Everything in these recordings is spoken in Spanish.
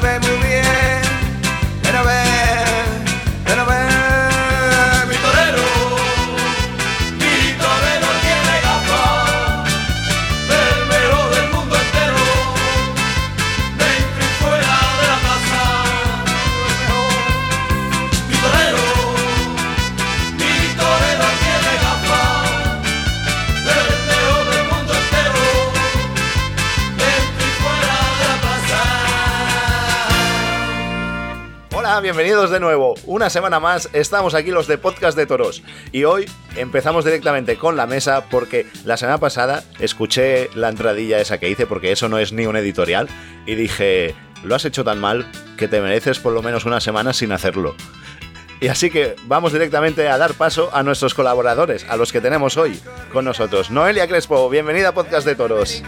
ve de nuevo. Una semana más estamos aquí los de Podcast de Toros. Y hoy empezamos directamente con la mesa porque la semana pasada escuché la entradilla esa que hice porque eso no es ni un editorial y dije, lo has hecho tan mal que te mereces por lo menos una semana sin hacerlo. Y así que vamos directamente a dar paso a nuestros colaboradores, a los que tenemos hoy con nosotros. Noelia Crespo, bienvenida a Podcast de Toros.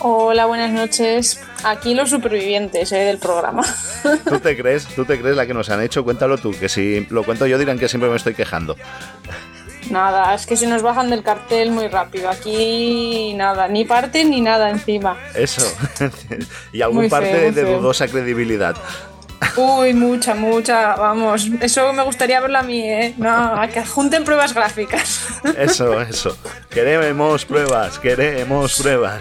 Hola, buenas noches. Aquí los supervivientes eh, del programa. ¿Tú te crees? ¿Tú te crees la que nos han hecho? Cuéntalo tú, que si lo cuento yo dirán que siempre me estoy quejando. Nada, es que se nos bajan del cartel muy rápido. Aquí nada, ni parte ni nada encima. Eso. y algún Muy parte feo, de dudosa credibilidad. Uy, mucha, mucha, vamos. Eso me gustaría verlo a mí, ¿eh? No, a que adjunten pruebas gráficas. Eso, eso. Queremos pruebas, queremos pruebas.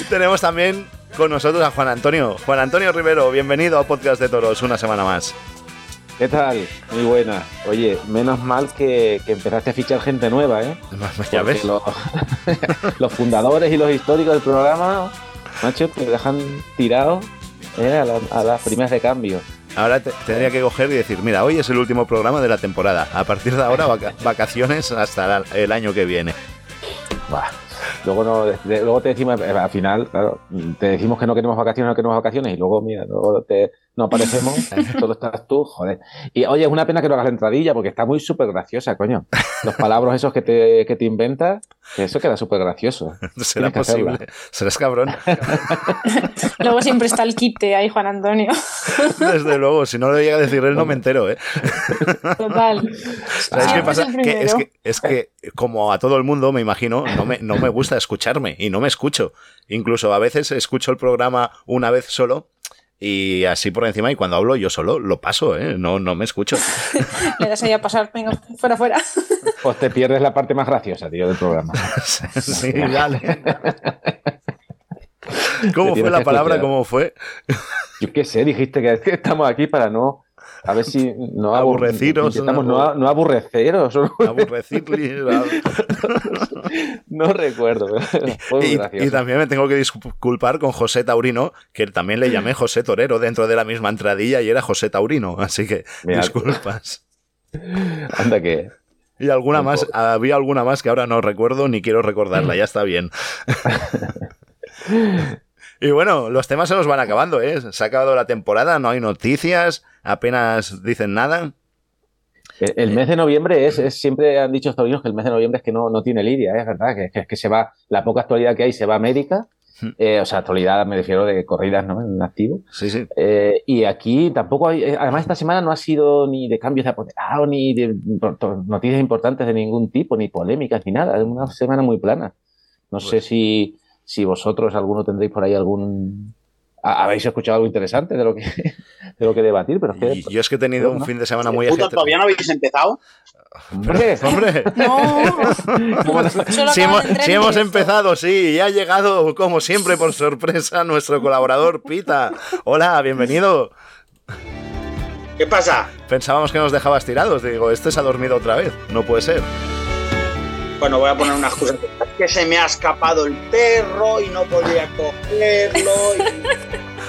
Y Tenemos también con nosotros a Juan Antonio. Juan Antonio Rivero, bienvenido a Podcast de Toros una semana más. ¿Qué tal? Muy buena. Oye, menos mal que, que empezaste a fichar gente nueva, ¿eh? Ya Porque ves. Los, los fundadores y los históricos del programa, macho, te dejan tirado ¿eh? a, la- a las primeras de cambio. Ahora te- tendría que coger y decir, mira, hoy es el último programa de la temporada. A partir de ahora, vaca- vacaciones hasta la- el año que viene. Luego, no, de- luego te decimos, eh, al final, claro, te decimos que no queremos vacaciones, no queremos vacaciones, y luego, mira, luego te, no aparecemos, solo estás tú, joder. Y oye, es una pena que no hagas la entradilla, porque está muy súper graciosa, coño. Los palabras esos que te, que te inventas, que eso queda súper gracioso. ¿Será Tienes posible? ¿Serás cabrón? Luego siempre está el quite ahí, Juan Antonio. Desde luego, si no lo llega a decir él, no me entero, ¿eh? Total. ¿Sabes qué pasa? Que es, que, es que, como a todo el mundo, me imagino, no me, no me gusta escucharme y no me escucho. Incluso a veces escucho el programa una vez solo y así por encima y cuando hablo yo solo lo paso, ¿eh? No, no me escucho. Le das ahí a pasar, venga, fuera, fuera. Pues te pierdes la parte más graciosa, tío, del programa. sí, dale. ¿Cómo fue la palabra? escuchar. ¿Cómo fue? Yo qué sé, dijiste que estamos aquí para no. A ver si no abur- Aburreciros, intentamos ¿no? no, no aburreceros. Aburrecirle. No recuerdo. pero Y, y también me tengo que disculpar con José Taurino, que también le llamé José Torero dentro de la misma entradilla y era José Taurino, así que Mira. disculpas. Anda que. Y alguna Un más, había alguna más que ahora no recuerdo ni quiero recordarla, ya está bien. y bueno, los temas se nos van acabando, ¿eh? Se ha acabado la temporada, no hay noticias, apenas dicen nada. El, el mes de noviembre es, es- siempre han dicho estos niños que el mes de noviembre es que no, no tiene lidia, ¿eh? es verdad, que, que, que se va, la poca actualidad que hay se va a América, Hmm. eh, o sea, actualidad me refiero de corridas, ¿no? En activo. Sí, sí. Eh, y aquí tampoco hay, además esta semana no ha sido ni de cambios de apoderado, ni de noticias importantes de ningún tipo, ni polémicas, ni nada. Es una semana muy plana. No sé Pues- si, si vosotros, alguno tendréis por ahí algún... ha- Habéis escuchado algo interesante de lo que, de lo que debatir, pero es que... Y yo es que he tenido un ¿no? fin de semana muy ajetreado. ¿Todavía no habéis empezado? ¡Hombre! Hombre, No. Si hemos, si hemos empezado, sí, y ha llegado, como siempre, por sorpresa, nuestro colaborador Pita. Hola, bienvenido. ¿Qué pasa? Pensábamos que nos dejabas tirados. Digo, este se ha dormido otra vez. No puede ser. Bueno, voy a poner una excusa. Es que se me ha escapado el perro y no podía cogerlo. y-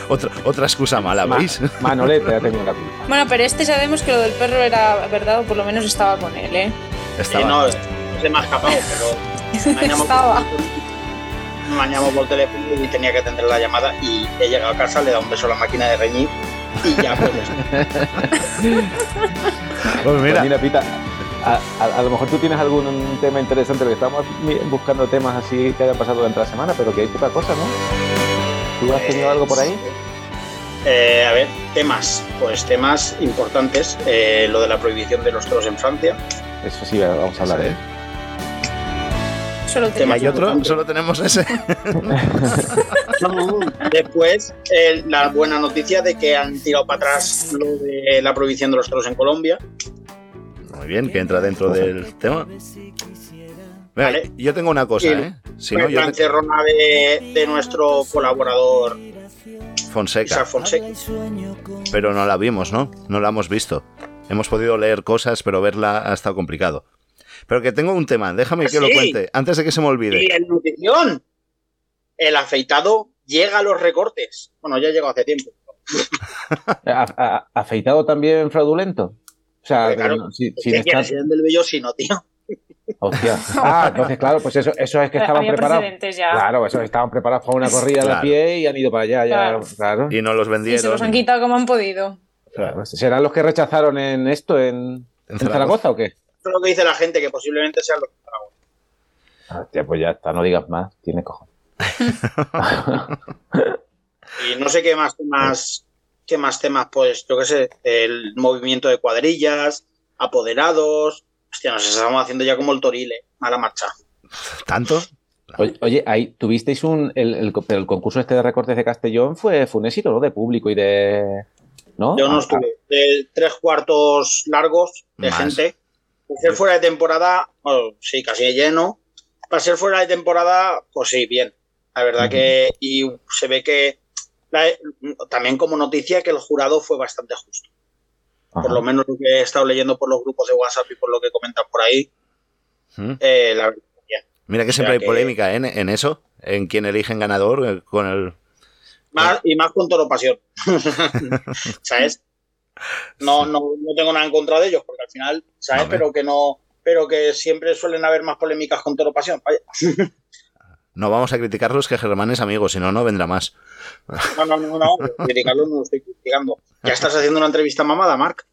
Otra, otra excusa mala, Ma- ¿veis? Manolete ha tenido la culpa. Bueno, pero este sabemos que lo del perro era verdad, o por lo menos estaba con él, ¿eh? Estaba- Eh, no, se me ha escapado, pero me Estaba. llamado por teléfono y tenía que atender la llamada y he llegado a casa, le he dado un beso a la máquina de reñir y ya pues Pues Pues mira, Pita, a, a- a lo mejor tú tienes algún tema interesante, porque estamos buscando temas así que hayan pasado durante la semana, pero que hay poca cosa, ¿no? ¿Tú has tenido algo por ahí? Eh, a ver, temas, pues temas importantes, eh, lo de la prohibición de los toros en Francia, Eso sí, vamos a hablar, ¿eh? Solo ¿y tenía hay otro? Solo tenemos ese. Después, eh, la buena noticia de que han tirado para atrás lo de la prohibición de los toros en Colombia. Muy bien, que entra dentro del tema. Venga, Vale. yo tengo una cosa, Y- ¿eh? Si no, yo te- de, de nuestro colaborador Fonseca. Fonseca. Pero no la vimos, ¿no? No la hemos visto. Hemos podido leer cosas, pero verla ha estado complicado. Pero que tengo un tema, déjame que lo Sí. cuente, antes de que se me Y olvide. en nutrición, el afeitado llega a los recortes. Bueno, ya llegó hace tiempo. ¿A- a- ¿Afeitado también fraudulento? O sea, claro. no, si- ¿Qué sin estar- del vello sí, no, tío? Hostia. Ah, entonces, claro, pues eso, eso es que estaban Había preparados. ya. Claro, eso estaban preparados para una corrida de a pie y han ido para allá, ya, Claro. claro. Y no los Y vendieron. se los han quitado como han podido. Claro. ¿Serán los que rechazaron en esto, en, En en Zaragoza. Zaragoza o qué? Eso es lo que dice la gente, que posiblemente sean los Ah, Hostia, pues ya está, no digas más, tiene cojones. Y no sé qué más temas, qué más temas, pues yo qué sé, el movimiento de cuadrillas, apoderados. Hostia, nos estamos haciendo ya como el torile, mala marcha. ¿Tanto? Oye, oye, ahí tuvisteis un. El, el- pero el concurso este de recortes de Castellón fue, fue un éxito, ¿no? De público y de. ¿No? Yo no Ah, estuve. De tres cuartos largos de Más. gente. Para ser fuera de temporada, bueno, sí, casi lleno. Para ser fuera de temporada, pues sí, bien. La verdad que. Y se ve que. La- también como noticia que el jurado fue bastante justo. ajá. Por lo menos lo que he estado leyendo por los grupos de WhatsApp y por lo que comentan por ahí. ¿Mm? eh, la. Mira que siempre O sea hay que- polémica ¿eh? en, en eso, en quién eligen ganador eh, con el... Más, y más con toro pasión. ¿Sabes? No, no, no tengo nada en contra de ellos, porque al final, ¿sabes? Pero que no, pero que siempre suelen haber más polémicas con toro pasión. Vaya. No vamos a criticarlos que Germán es amigo, si no, no vendrá más. No, no, no, no. Criticarlo no lo estoy criticando. Ya estás haciendo una entrevista mamada, Marc.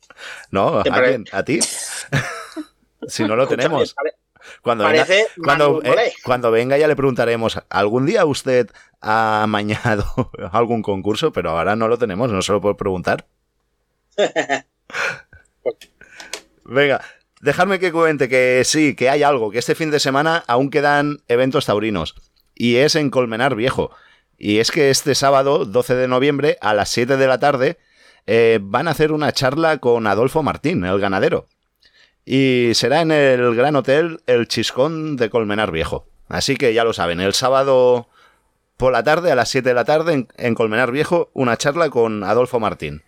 No, ¿a ¿Te pare- quién? ¿A ti? si no lo tenemos. Cuando venga, cuando, eh, Molé. cuando venga ya le preguntaremos, ¿algún día usted ha amañado algún concurso? Pero ahora no lo tenemos, no se lo puedo preguntar. Venga, dejadme que cuente que sí, que hay algo, que este fin de semana aún quedan eventos taurinos. Y es en Colmenar Viejo. Y es que este sábado, 12 de noviembre, a las 7 de la tarde, eh, van a hacer una charla con Adolfo Martín, el ganadero. Y será en el Gran Hotel El Chiscón de Colmenar Viejo. Así que ya lo saben, el sábado por la tarde, a las 7 de la tarde, en, en Colmenar Viejo, una charla con Adolfo Martín.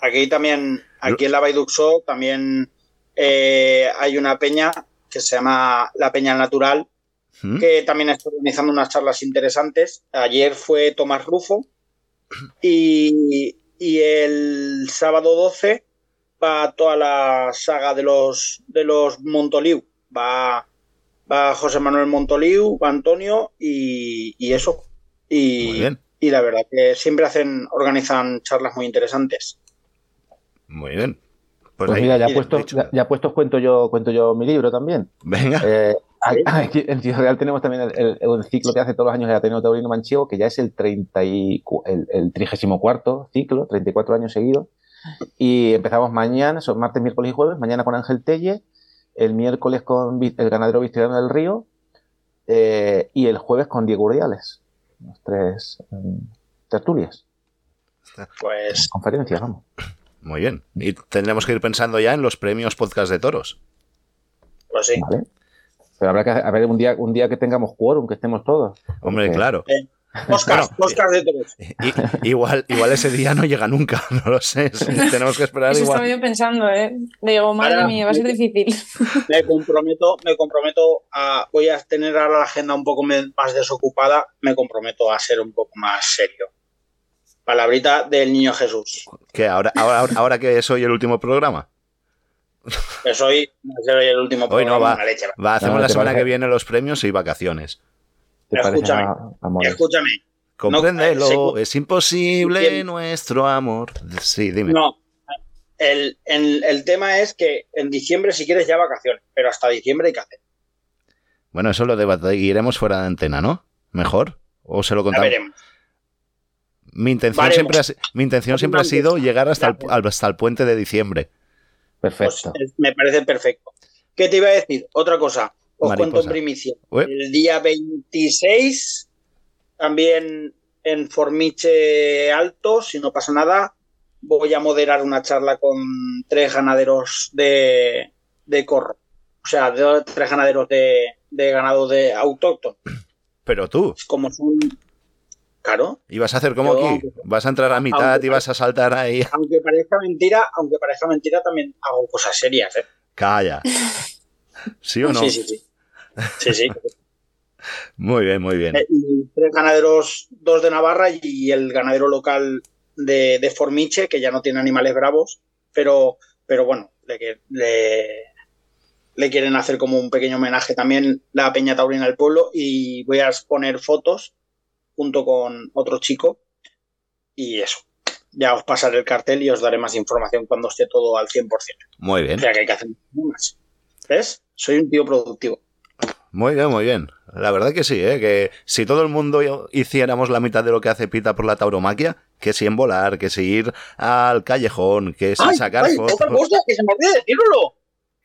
Aquí también, aquí en la Baiduxo también eh, hay una peña que se llama La Peña Natural, ¿Mm? que también está organizando unas charlas interesantes. Ayer fue Tomás Rufo y, y el sábado 12 va toda la saga de los, de los Montoliu. Va, va José Manuel Montoliu, va Antonio y, y eso. Y, Muy bien, y la verdad que siempre hacen, organizan charlas muy interesantes. muy bien. Pues, Pues ahí- mira, ya dicho. ya, ya puestos cuento yo, cuento yo mi libro también. Venga, Eh, aquí- aquí en Ciudad Real tenemos también el, el- el ciclo que hace todos los años el Ateneo Taurino Manchego, que ya es el, 30 y el, el 34 ciclo, 34 años seguidos. Y empezamos mañana, son martes, miércoles y jueves, mañana con Ángel Telle, el miércoles con el ganadero Victoriano del Río eh, y el jueves con Diego Urdiales. Los tres mm, tertulias, Pues conferencias, vamos. muy bien. Y tendremos que ir pensando ya en los premios podcast de toros. Pues sí. ¿vale? Pero habrá que a ver un día, un día que tengamos quórum, que estemos todos. Hombre, Porque- claro. Podcast, podcast de todos. I- igual, igual ese día no llega nunca, no lo sé. Tenemos que esperar Eso igual. estaba yo pensando, ¿eh? Digo, madre Ahora- mía, va a ser difícil. Me comprometo, me comprometo a. Voy a tener ahora la agenda un poco más desocupada. Me comprometo a ser un poco más serio. Palabrita del niño Jesús. Que ahora, ahora, ahora que soy el último programa. El último Hoy no va. una leche, va. Va, hacemos No, la semana parece- que viene los premios y vacaciones. ¿Te parece Escúchame. a-? Escúchame. Compréndelo, eh, es imposible nuestro amor. Sí, dime. No. El, el- el tema es que en diciembre, si quieres, ya vacaciones. Pero hasta diciembre hay que hacer. Bueno, eso lo debatiremos fuera de antena, ¿no? ¿Mejor? ¿O se lo contamos? veremos. Mi intención, siempre ha, mi intención siempre ha sido llegar hasta el, hasta el puente de diciembre. Pues Perfecto. me parece perfecto. ¿Qué te iba a decir? Otra cosa. Os Mariposa. cuento en primicia. El día 26 también en Formiche Alto, si no pasa nada, voy a moderar una charla con tres ganaderos de, de corro. O sea, de, tres ganaderos de, de ganado de autóctono. Pero tú, Como son. Claro, ¿y vas a hacer como Yo, aquí? ¿Vas a entrar a mitad y vas a saltar ahí? aunque parezca mentira, aunque parezca mentira, también hago cosas serias, ¿eh? Calla. ¿Sí o no? Sí, sí, sí. Sí, sí. Muy bien, muy bien. Eh, y tres ganaderos, dos de Navarra y el ganadero local de, de Formiche, que ya no tiene animales bravos, pero, pero bueno, le, le, le quieren hacer como un pequeño homenaje también la Peña Taurina del Pueblo y voy a exponer fotos junto con otro chico y eso. Ya os pasaré el cartel y os daré más información cuando esté todo al 100%. Muy O bien, sea que hay que hacer más. ¿Ves? Soy un tío productivo. muy bien, muy bien. La verdad que sí, ¿eh? que si todo el mundo hiciéramos la mitad de lo que hace Pita por la tauromaquia, que si en volar, que si ir al callejón, que si ¡Ay, sacar ay, fotos. otra cosa que se me olvidó decirlo!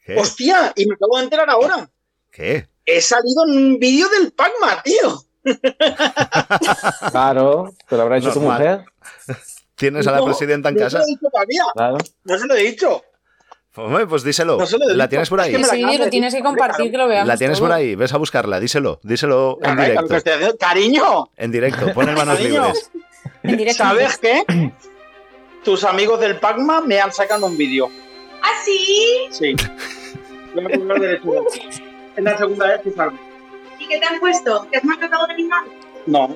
¿Qué? ¡Hostia! Y me acabo de enterar ahora. ¿Qué? He salido en un vídeo del Pacma, tío. Claro, te lo habrá hecho tu Normal. mujer. ¿Tienes a la No, presidenta en no casa? se lo he dicho todavía. Claro. No se lo he dicho. Hombre, pues díselo. No se lo he ¿La tienes por ahí? Es que Sí, lo tienes que compartir, que lo veamos. La tienes todo. por ahí, ves a buscarla, díselo, díselo en Ay, directo. haciendo- Cariño, En directo, pon en manos Cariño. libres. En directo. ¿sabes qué? Tus amigos del Pacma me han sacado un vídeo. ¿Ah, sí? Sí. Voy a poner derecho. Es la segunda vez que salgo. ¿Y qué te han puesto? ¿Que has maltratado un animal? No,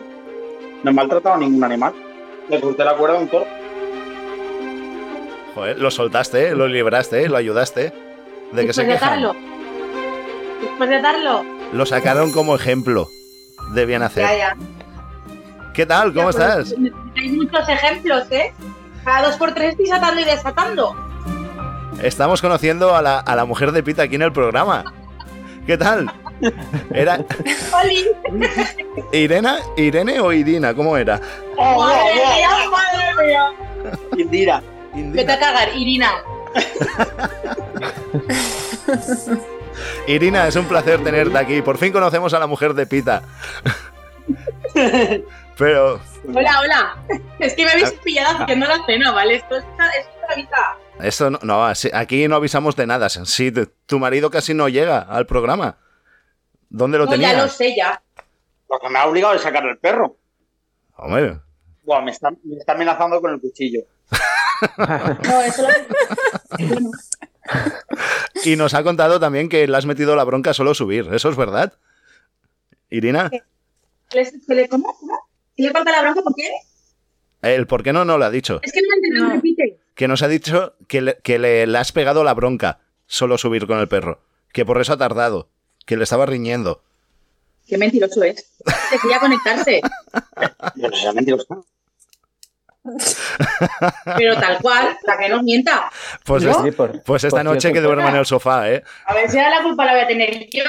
no he maltratado a ningún animal. Le corté la cuerda a un toro. Joder, lo soltaste, lo libraste, lo ayudaste. ¿De que se Después de quejan? darlo. Después de darlo. Lo sacaron como ejemplo de bien hacer. Ya, ya. ¿Qué tal? ¿Cómo Ya, pues, estás? Hay muchos ejemplos, ¿eh? Cada dos por tres estoy atando y desatando. Estamos conociendo a la, a la mujer de Pita aquí en el programa. ¿Qué tal? ¿Era ¡Oli! Irena, Irene o Irina? ¿Cómo era? ¡Madre mía, madre mía! Indira. Vete a cagar, Irina. Irina, es un placer tenerte aquí. Por fin conocemos a la mujer de Pita. Pero Hola, hola. Es que me habéis pillado haciendo la cena, ¿vale? Esto es una, es una vida. esto no, no, aquí no avisamos de nada. Sí, tu marido casi no llega al programa. ¿Dónde lo No, tenías? ya lo sé, ya. Lo que me ha obligado es sacar el perro. Hombre, Buah, me está, me está amenazando con el cuchillo. No, eso lo... Y nos ha contado también que le has metido la bronca solo subir. ¿Eso es verdad? Irina, ¿Le, se le, ¿Cómo? ¿Cómo? ¿Se le corta la bronca por qué? el por qué no no lo ha dicho. Es que no No. repite. Que nos ha dicho que, le, que le, le has pegado la bronca solo subir con el perro. Que por eso ha tardado. Que le estaba riñendo. Qué mentiroso es. Se quería conectarse. No mentiroso. Pero tal cual, para que nos mienta. Pues, ¿No? es- Sí, por, pues esta por noche cierto, que duerma en el sofá, ¿eh? A ver si la culpa la voy a tener yo.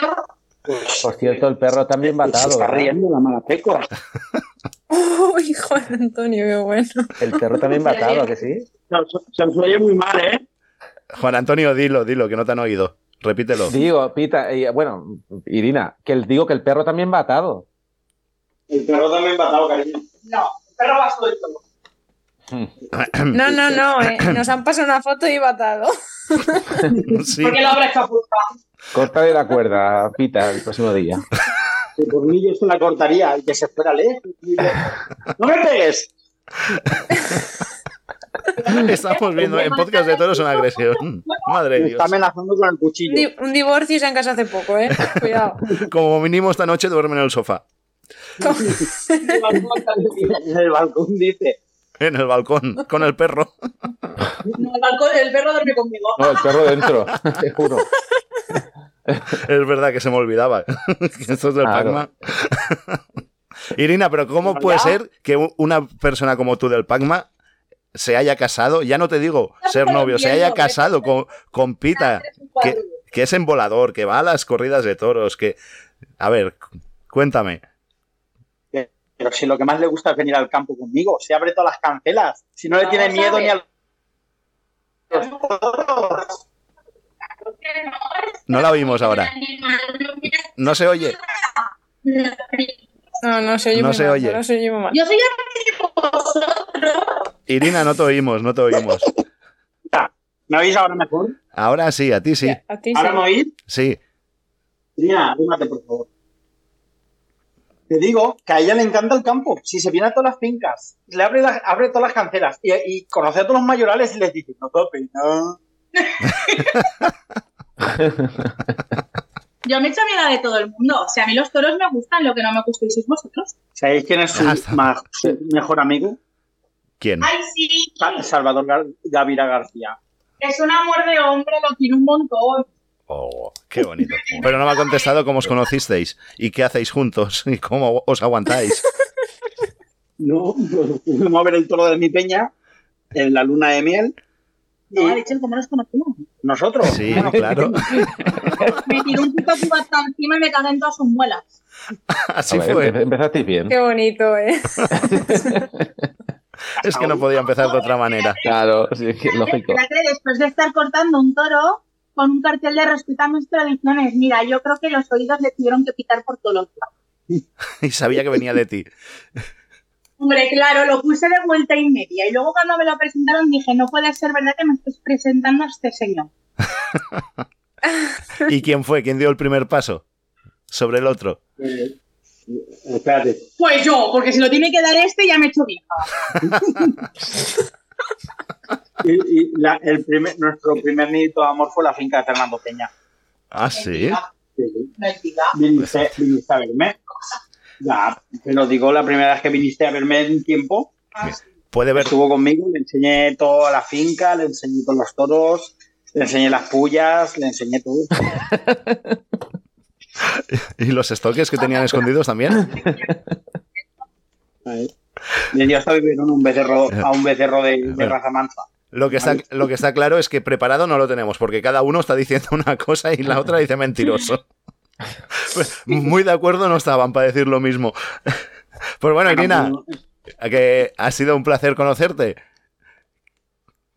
Por cierto, el perro también Se batado. está riendo la mala peco. Uy, Juan Antonio, qué bueno. El perro también batado, ¿a que sí? Se os oye muy mal, ¿eh? Juan Antonio, dilo, dilo, que no te han oído. Repítelo. Digo, Pita, y, bueno, Irina, que el- digo que el perro también batado. El perro también batado, cariño. No, el perro va suelto. No, no, no, eh. nos han pasado una foto y batado. Sí. Porque lo habrá escapulado. Córtale la cuerda, Pita, el próximo día. Que por mí yo se la cortaría y que se fuera lejos. ¡No me pegues! Estamos viendo en podcast de toros una agresión. Madre de Dios. está amenazando con el Un, cuchillo. di- un divorcio y se han casado hace poco, eh. Cuidado. Como mínimo esta noche duerme en el sofá. En el balcón dice. En el balcón, con el perro. No, el, balcón- el perro duerme conmigo. No, el perro dentro, te juro. Es verdad que se me olvidaba. que Esto es del Claro. Pacma. Irina, pero ¿cómo puede ser que una persona como tú del Pacma se haya casado? Ya no te digo ser novio, se haya casado con, con Pita, que, que es embolador, que va a las corridas de toros, que... A ver, cu- cuéntame. Pero si lo que más le gusta es venir al campo conmigo, se abre todas las cancelas. Si no le tiene miedo ni al. los toros. No la oímos ahora. No se oye. No, no se oye No se mal, oye. No se oye muy mal. Yo soy vosotros. Irina, no te oímos, no te oímos. ¿Me oís ahora mejor? Ahora sí, a ti sí. A ti ¿Ahora sí. me oís? Sí. Irina, rímate, por favor. Te digo que a ella le encanta el campo. Si se viene a todas las fincas, le abre, las- abre todas las canceras y, y conoce a todos los mayorales y les dice, no tope, no. Yo me echo amiga de todo el mundo. O sea, a mí los toros me gustan, lo que no me gustáis sois vosotros. ¿Sabéis quién es su, mejor amigo? ¿Quién? Ay, sí. Sa- Salvador Gar- Gavira García. Es un amor de hombre, lo quiero un montón. Oh, qué bonito. Pero no me ha contestado cómo os conocisteis y qué hacéis juntos y cómo os aguantáis. No, pues fuimos a ver el toro de mi peña en la luna de miel. No, ha dicho cómo nos conocimos. nosotros. Sí, Bueno, claro. Me tiró un puto cubata encima y me cagué en todas sus muelas. Así ver, fue. empe- Empezasteis bien. Qué bonito, ¿eh? Es que no podía empezar de otra manera. Claro, sí, es que lógico. Después de estar cortando un toro con un cartel de respeta mis tradiciones, mira, yo creo que los oídos le tuvieron que pitar por todos los lados. Y sabía que venía de ti. Hombre, claro, lo puse de vuelta y media. Y luego cuando me lo presentaron dije, no puede ser verdad que me estés presentando a este señor. ¿Y quién fue? ¿Quién dio el primer paso? Sobre el otro. eh, espérate. Pues yo, porque si lo tiene que dar este ya me he hecho vieja. Y, y la- el primer, nuestro primer nidito de amor fue la finca de Fernando Peña. Ah, sí. Mentira, Sí, sí. mentira. Viniste, viniste a verme. Ya, pero digo, la primera vez que viniste a verme en tiempo. Puede ver. estuvo conmigo, le enseñé toda la finca, le enseñé todos los toros, le enseñé las pullas, le enseñé todo. ¿Y los estoques que tenían escondidos también? Dio hasta vivir en un becerro, a un becerro de, raza mansa. Lo que, está, lo que está claro es que preparado no lo tenemos, porque cada uno está diciendo una cosa y la otra dice mentiroso. Pues, Muy de acuerdo no estaban para decir lo mismo. Pues bueno, Irina, que ha sido un placer conocerte.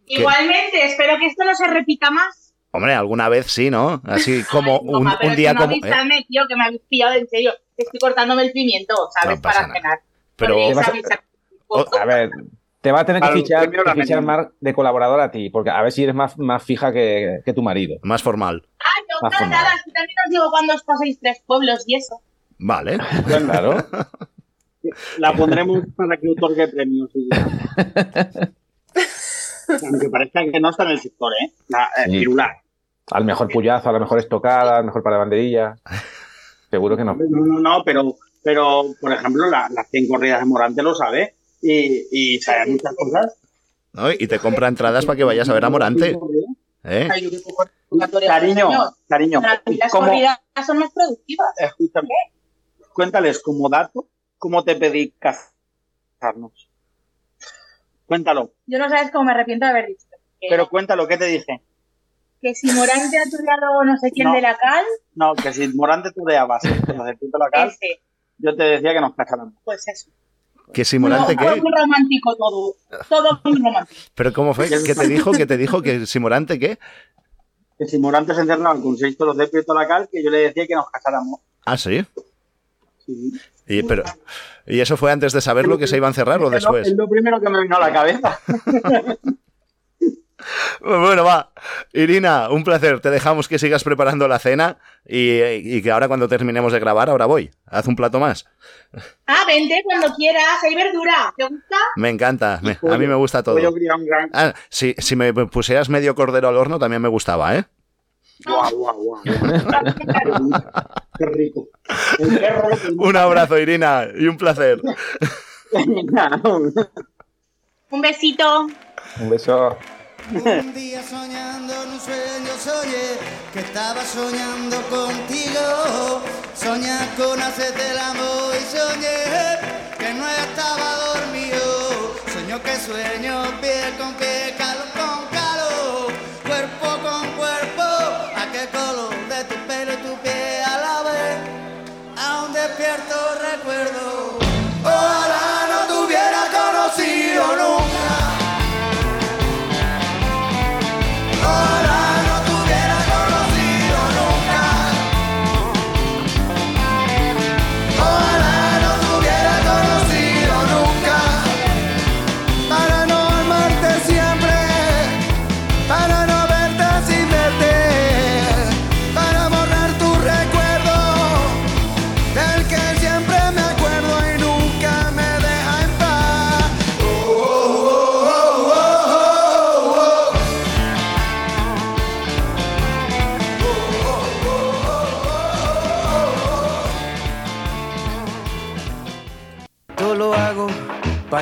Igualmente, espero que esto no se repita más. Hombre, alguna vez sí, ¿no? Así como Ay, un, un día no como... ¿eh? avisarme, tío, que me habéis pillado en serio. Estoy cortándome el pimiento, ¿sabes? No Para nada. cenar. Pero- ¿Qué a-. Oh, A ver, te va a tener que fichar, que la fichar de colaborador a ti, porque a ver si eres más, más fija que, que tu marido. Más formal. Ah, yo Más si también os digo cuando os paséis tres pueblos y eso. Vale. Claro. La pondremos para que otorgue premios. Aunque parezca que no está en el sector, ¿eh? La, eh, Sí. Pirular. Al mejor puyazo, a la mejor estocada, al mejor para banderilla. Seguro que no. No, no, no, pero, pero por ejemplo, la- las 100 corridas de Morante lo sabe y, y muchas cosas. ¿no? Y te compra entradas para que vayas a ver a Morante. ¿eh? Cariño, cariño, las ¿cómo- corridas son más productivas. escúchame, cuéntales como dato cómo te pedí casarnos. Cuéntalo, Yo no sabes cómo me arrepiento de haber dicho. Pero cuéntalo, ¿qué te dije? que si Morante ha toreado no sé quién No. de la cal, No, que si Morante de la cal, ese, yo te decía que nos casáramos. pues eso. ¿Que si Morante No, fue qué? muy romántico todo. Todo muy romántico. ¿Pero cómo fue? ¿Qué te dijo? ¿Qué te dijo? ¿Que si Morante qué? Que si Morante se encerraba con seis toros de Prieto la cal, que yo le decía que nos casáramos. Ah, sí. Sí. Y, pero, ¿Y eso fue antes de saberlo que se iba a encerrar o Es lo- después? Es lo primero que me vino a la cabeza. Bueno, va. Irina, un placer. Te dejamos que sigas preparando la cena y, y que ahora cuando terminemos de grabar, ahora voy. Haz un plato más. Ah, vente cuando quieras, hay verdura. ¿Te gusta? Me encanta. me- a mí me gusta todo. Ah, si, si me pusieras medio cordero al horno también me gustaba, ¿eh? Guau, guau, guau. Qué rico. Un abrazo, Irina, y un placer. Un besito. Un beso. Un día soñando en un sueño soñé que estaba soñando contigo. Soñé con hacerte el amor y soñé que no estaba dormido. Sueño que sueño piel con piel, calor con calor, cuerpo con cuerpo. A qué color de tu pelo y tu piel a la vez. Aún despierto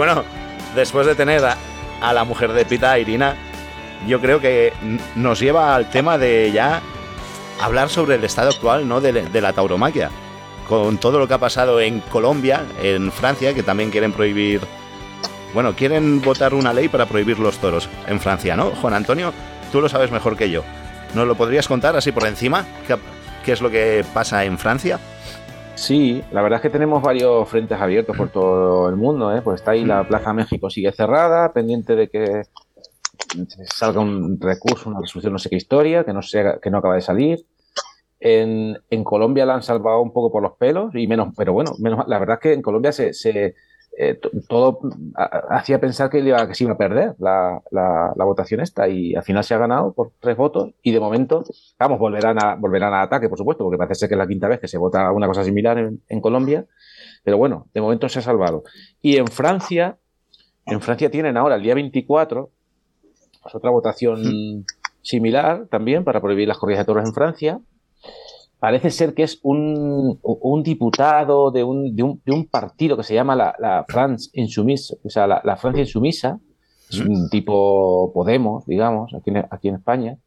bueno, después de tener a, la mujer de Pita, Irina, yo creo que nos lleva al tema de ya hablar sobre el estado actual ¿no? de, la tauromaquia. Con todo lo que ha pasado en Colombia, en Francia, que también quieren prohibir. Bueno, quieren votar una ley para prohibir los toros en Francia, ¿no? Juan Antonio, tú lo sabes mejor que yo. ¿Nos lo podrías contar así por encima? ¿Qué, qué es lo que pasa en Francia? Sí, la verdad es que tenemos varios frentes abiertos por todo el mundo. ¿eh? Pues está ahí la Plaza México sigue cerrada, pendiente de que salga un recurso, una resolución, no sé qué historia, que no, sé, que no acaba de salir. En, en Colombia la han salvado un poco por los pelos, y menos, pero bueno, menos, la verdad es que en Colombia se, se eh, todo hacía pensar que, iba, que se iba a perder la, la, la votación esta, y al final se ha ganado por tres votos, y de momento, vamos, volverán a, volverán a ataque, por supuesto, porque parece ser que es la quinta vez que se vota una cosa similar en, en Colombia, pero bueno, de momento se ha salvado. Y en Francia, en Francia tienen ahora el día 24, pues otra votación similar también para prohibir las corridas de toros en Francia. Parece ser que es un, un diputado de un, de, un, de un partido que se llama la, la France Insoumise, o sea, la, la Francia Insumisa, es un tipo Podemos, digamos, aquí en, aquí en España,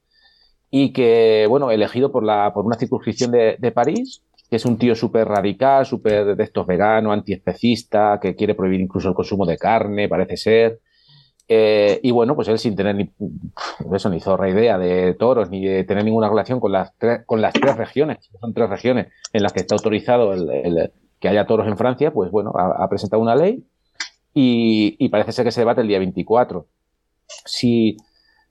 y que, bueno, elegido por, la, por una circunscripción de, de París, que es un tío súper radical, súper de estos veganos, antiespecista, que quiere prohibir incluso el consumo de carne, parece ser. Eh, y bueno, pues él sin tener ni, eso, ni zorra idea de toros, ni de tener ninguna relación con las, con las tres regiones, son tres regiones en las que está autorizado el, que haya toros en Francia, pues bueno, ha, presentado una ley y, parece ser que se debate el día 24. Si,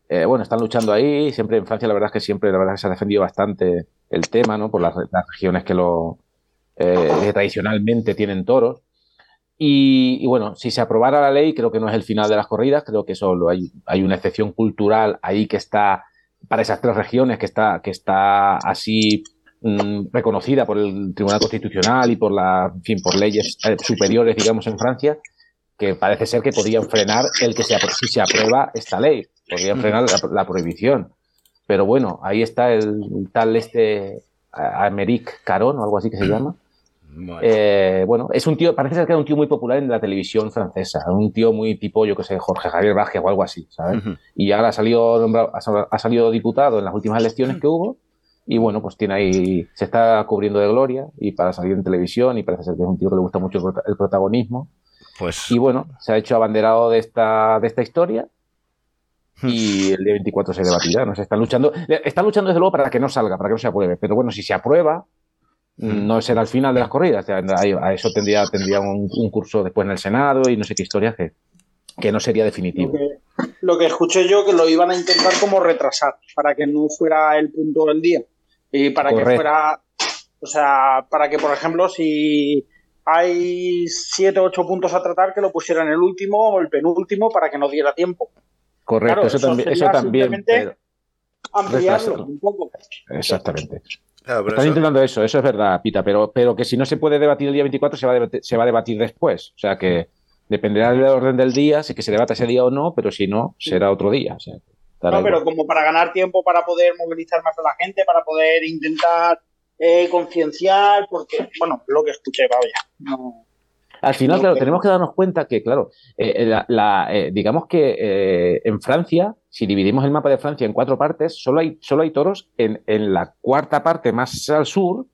eh, bueno, están luchando ahí, siempre en Francia la verdad es que siempre la verdad es que se ha defendido bastante el tema, ¿no? Por las, las regiones que lo eh, que tradicionalmente tienen toros. Y, y, bueno, si se aprobara la ley, creo que no es el final de las corridas, creo que solo hay, hay una excepción cultural ahí que está, para esas tres regiones, que está, que está así mmm, reconocida por el Tribunal Constitucional y por la, en fin, por leyes eh, superiores, digamos, en Francia, que parece ser que podrían frenar el que se, si se aprueba esta ley, podrían frenar la, la prohibición. Pero bueno, ahí está el, tal este Améric Caron o algo así que se llama. Bueno. Eh, bueno, es un tío, parece ser que era un tío muy popular en la televisión francesa, un tío muy tipo, yo que sé, Jorge Javier Vázquez o algo así, ¿sabes? Uh -huh. Y ahora ha salido, nombrado, ha salido diputado en las últimas elecciones que hubo y bueno, pues tiene ahí, se está cubriendo de gloria y para salir en televisión y parece ser que es un tío que le gusta mucho el protagonismo. Pues... Y bueno, se ha hecho abanderado de esta, de esta historia y el día 24 se debatirá, ¿no? Están luchando, están luchando desde luego para que no salga, para que no se apruebe, pero bueno, si se aprueba, no será el final de las corridas. A eso tendría, tendría un, un, curso después en el Senado y no sé qué historia que, que no sería definitivo. Lo que, lo que, escuché yo que lo iban a intentar como retrasar para que no fuera el punto del día y para Correcto. que fuera, o sea, para que por ejemplo si hay siete o ocho puntos a tratar que lo pusieran el último o el penúltimo para que no diera tiempo. Correcto, claro, eso, eso, también, eso también. Ampliarlo un poco. Exactamente. Claro, Están eso... intentando eso, eso es verdad, Pita, pero, pero que si no se puede debatir el día 24, se va a debatir, se va a debatir después. O sea que dependerá del orden del día, si que se debata ese día o no, pero si no, será otro día. O sea, no, pero como para ganar tiempo, para poder movilizar más a la gente, para poder intentar eh, concienciar, porque, bueno, lo que escuché, vaya. No, Al final, claro, tenemos que darnos cuenta que, claro, eh, la, la, eh, digamos que eh, en Francia, si dividimos el mapa de Francia en cuatro partes, solo hay, solo hay toros en, en la cuarta parte más al sur,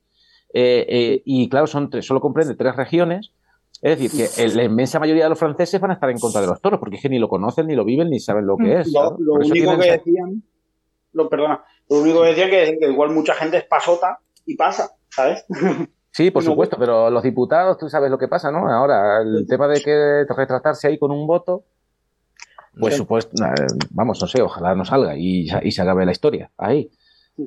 eh, y claro, son tres, solo comprende tres regiones. Es decir, que la inmensa mayoría de los franceses van a estar en contra de los toros, porque es que ni lo conocen, ni lo viven, ni saben lo que es. Lo, lo único tienen... que decían, lo, perdona, lo único que decían que, que igual mucha gente es pasota y pasa, ¿sabes? Sí, por supuesto, pero los diputados, tú sabes lo que pasa, ¿no? Ahora, el tema de que retratarse ahí con un voto. pues Sí. supuesto, vamos, no sé, ojalá no salga y, y se acabe la historia ahí.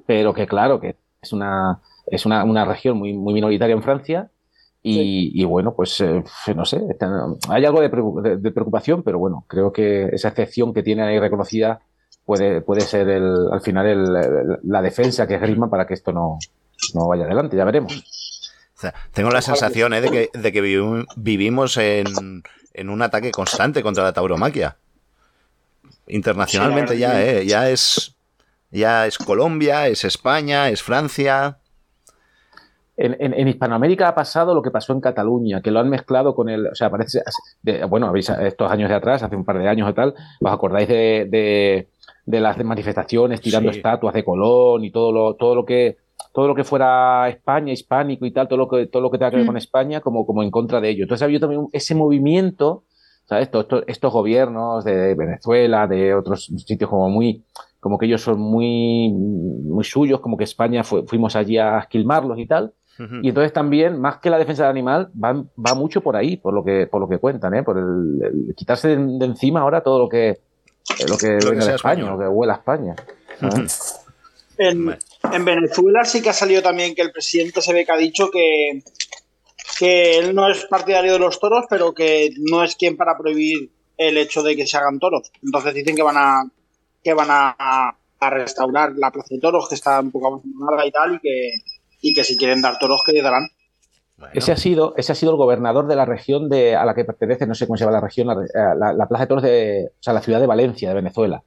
Pero que claro, que es una, es una, una región muy, muy minoritaria en Francia y, y bueno, pues eh, no sé, hay algo de, de- preocupación, pero bueno, creo que esa excepción que tiene ahí reconocida puede, puede ser el, al final el- el- la defensa que es Griezmann para que esto no, no vaya adelante, ya veremos. O sea, tengo la sensación eh, de que, de que vivi- vivimos en, en un ataque constante contra la tauromaquia. Internacionalmente Sí, ya, eh, ya es ya es Colombia, es España, es Francia. En, en- en Hispanoamérica ha pasado lo que pasó en Cataluña, que lo han mezclado con el. O sea, parece. de- bueno, habéis estos años de atrás, hace un par de años o tal, ¿os acordáis de, de- de las manifestaciones tirando Sí. estatuas de Colón y todo lo, todo lo que todo lo que fuera España, hispánico y tal, todo lo que, todo lo que tenga que ver Mm. con España, como, como en contra de ello. Entonces ha habido también ese movimiento, ¿sabes? Estos, estos, estos gobiernos de Venezuela, de otros sitios como muy, como que ellos son muy, muy suyos, como que España fue- fuimos allí a esquilmarlos y tal. Y entonces también, más que la defensa del animal, va, va mucho por ahí, por lo que, por lo que cuentan, ¿eh? por el, el quitarse de, de encima ahora todo lo que, lo que que venga de España, español. lo que huela a España. ¿sabes? En, en Venezuela sí que ha salido también que el presidente se ve que ha dicho que, que él no es partidario de los toros, pero que no es quien para prohibir el hecho de que se hagan toros. Entonces dicen que van a que van a, a restaurar la plaza de toros, que está un poco abandonada y tal, y que, y que si quieren dar toros, que darán. Bueno, Ese ha sido, ese ha sido el gobernador de la región de, a la que pertenece, no sé cómo se llama la región, la, la- la Plaza de Toros de, o sea, la ciudad de Valencia, de Venezuela,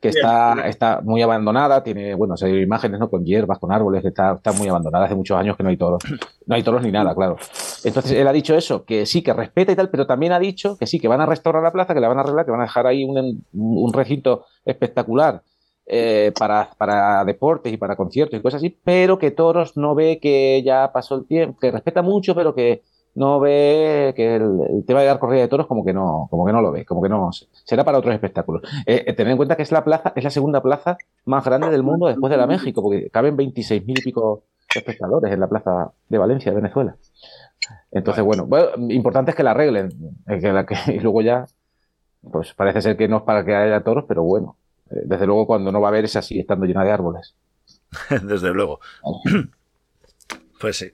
que está, está muy abandonada, tiene, bueno, se imágenes, ¿no? Con hierbas, con árboles, que está, está muy abandonada hace muchos años que no hay toros. No hay toros ni nada, claro. Entonces él ha dicho eso, que sí, que respeta y tal, pero también ha dicho que sí, que van a restaurar la plaza, que la van a arreglar, que van a dejar ahí un, un recinto espectacular eh, para, para deportes y para conciertos y cosas así, pero que Toros no ve que ya pasó el tiempo, que respeta mucho, pero que no ve que el, el tema de dar corrida de toros como que no, como que no lo ve, como que no será para otros espectáculos. Eh, eh, tened en cuenta que es la plaza, es la segunda plaza más grande del mundo después de la México, porque caben 26.000 y pico espectadores en la plaza de Valencia, de Venezuela. Entonces, bueno, bueno, importante es que la arreglen, eh, que la- que- y luego ya, pues parece ser que no es para que haya toros, pero bueno, eh, desde luego cuando no va a haber es así, estando llena de árboles. desde luego. Pues sí.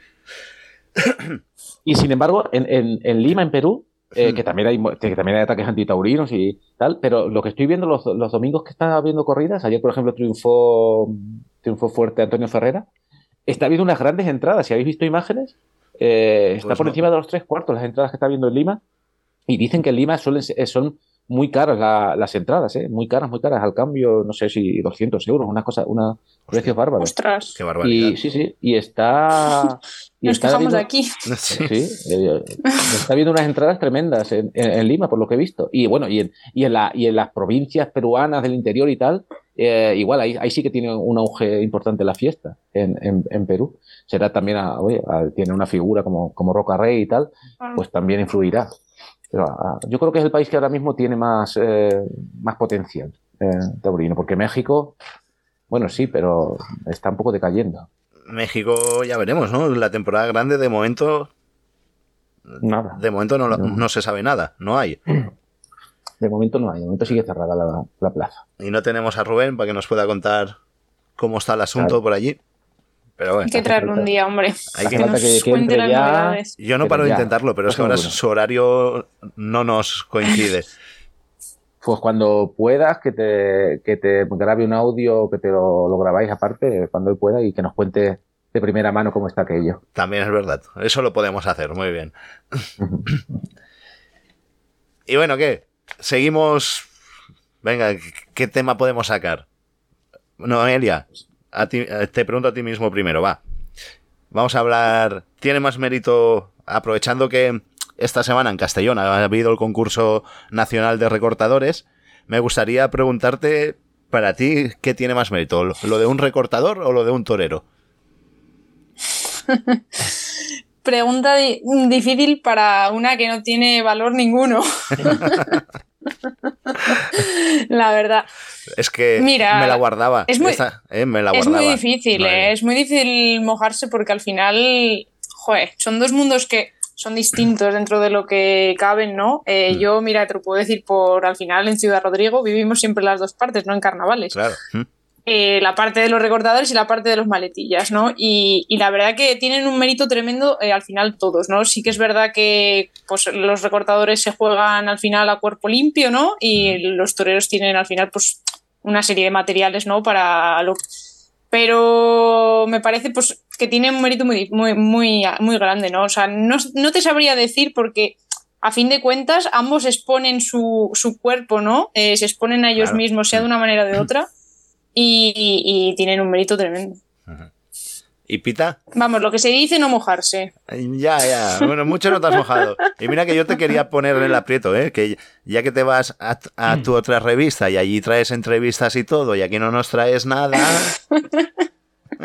Y sin embargo, en, en- en Lima, en Perú, eh, que, también hay, que también hay ataques antitaurinos y tal, pero lo que estoy viendo los, los domingos que están habiendo corridas, ayer por ejemplo triunfó, triunfó fuerte Antonio Ferrera, está habiendo unas grandes entradas, si habéis visto imágenes, eh, está Pues por no. encima de los tres cuartos las entradas que está viendo en Lima, y dicen que en Lima suelen ser- son muy caras la- las entradas, ¿eh? muy caras, muy caras, al cambio, no sé si 200 euros, una cosa, una precios bárbaros. Ostras. Qué barbaridad. Y sí, sí, y está... y Nos está quejamos de habiendo- aquí. Sí. Sí, eh, está viendo unas entradas tremendas en, en- en Lima, por lo que he visto. Y bueno, y en, y en, la, y en las provincias peruanas del interior y tal, eh, igual ahí, ahí sí que tiene un auge importante la fiesta en, en, en Perú. Será también, a- oye, a- tiene una figura como, como Roca Rey y tal, Ah. pues también influirá. Pero ah, yo creo que es el país que ahora mismo tiene más, eh, más potencial eh, taurino, porque México, bueno, sí, pero está un poco decayendo. México ya veremos, ¿no? La temporada grande de momento, Nada. de momento no, No. no se sabe nada, no hay. De momento no hay, de momento sigue cerrada la, la plaza. Y no tenemos a Rubén para que nos pueda contar cómo está el asunto Claro. por allí. Pero bueno, Hay que traerlo un día, hombre. Hay que que- nos que- cuente entre las ya. novedades. yo no pero paro de intentarlo, pero es que ahora su horario no nos coincide. Pues cuando puedas, que te, que te grabe un audio, que te lo, lo grabáis aparte, cuando él pueda, y que nos cuente de primera mano cómo está aquello. También es verdad. Eso lo podemos hacer, muy bien. y bueno, ¿qué? Seguimos. Venga, ¿qué tema podemos sacar? Noelia, a ti, eh, te pregunto a ti mismo primero, va. Vamos a hablar. ¿Tiene más mérito, aprovechando que esta semana en Castellón ha habido el concurso nacional de recortadores? Me gustaría preguntarte, para ti, ¿qué tiene más mérito? ¿Lo de un recortador o lo de un torero? Pregunta di- difícil para una que no tiene valor ninguno. La verdad. Es que Mira, me la guardaba. es muy- Esta, eh, me la Es guardaba. muy difícil, eh, es muy difícil mojarse porque al final, joder, son dos mundos que son distintos dentro de lo que caben, ¿no? Eh, Mm. Yo, mira, te lo puedo decir por al final en Ciudad Rodrigo vivimos siempre las dos partes, no en carnavales. Claro. Mm. Eh, la parte de los recortadores y la parte de los maletillas, ¿no? Y, y la verdad que tienen un mérito tremendo eh, al final todos, ¿no? Sí que es verdad que pues, los recortadores se juegan al final a cuerpo limpio, ¿no? Y los toreros tienen al final pues una serie de materiales, ¿no? Para lo... Pero me parece pues que tiene un mérito muy, muy, muy, muy grande, ¿no? O sea, no, no te sabría decir porque a fin de cuentas ambos exponen su, su cuerpo, ¿no? Eh, se exponen a ellos Claro. mismos, sea de una manera o de otra, y, y- y tienen un mérito tremendo. ¿Y Pita? Vamos, lo que se dice no mojarse. Ya, ya. Bueno, mucho no te has mojado. Y mira que yo te quería poner en el aprieto, ¿eh? Que ya que te vas a, a tu otra revista y allí traes entrevistas y todo, y aquí no nos traes nada.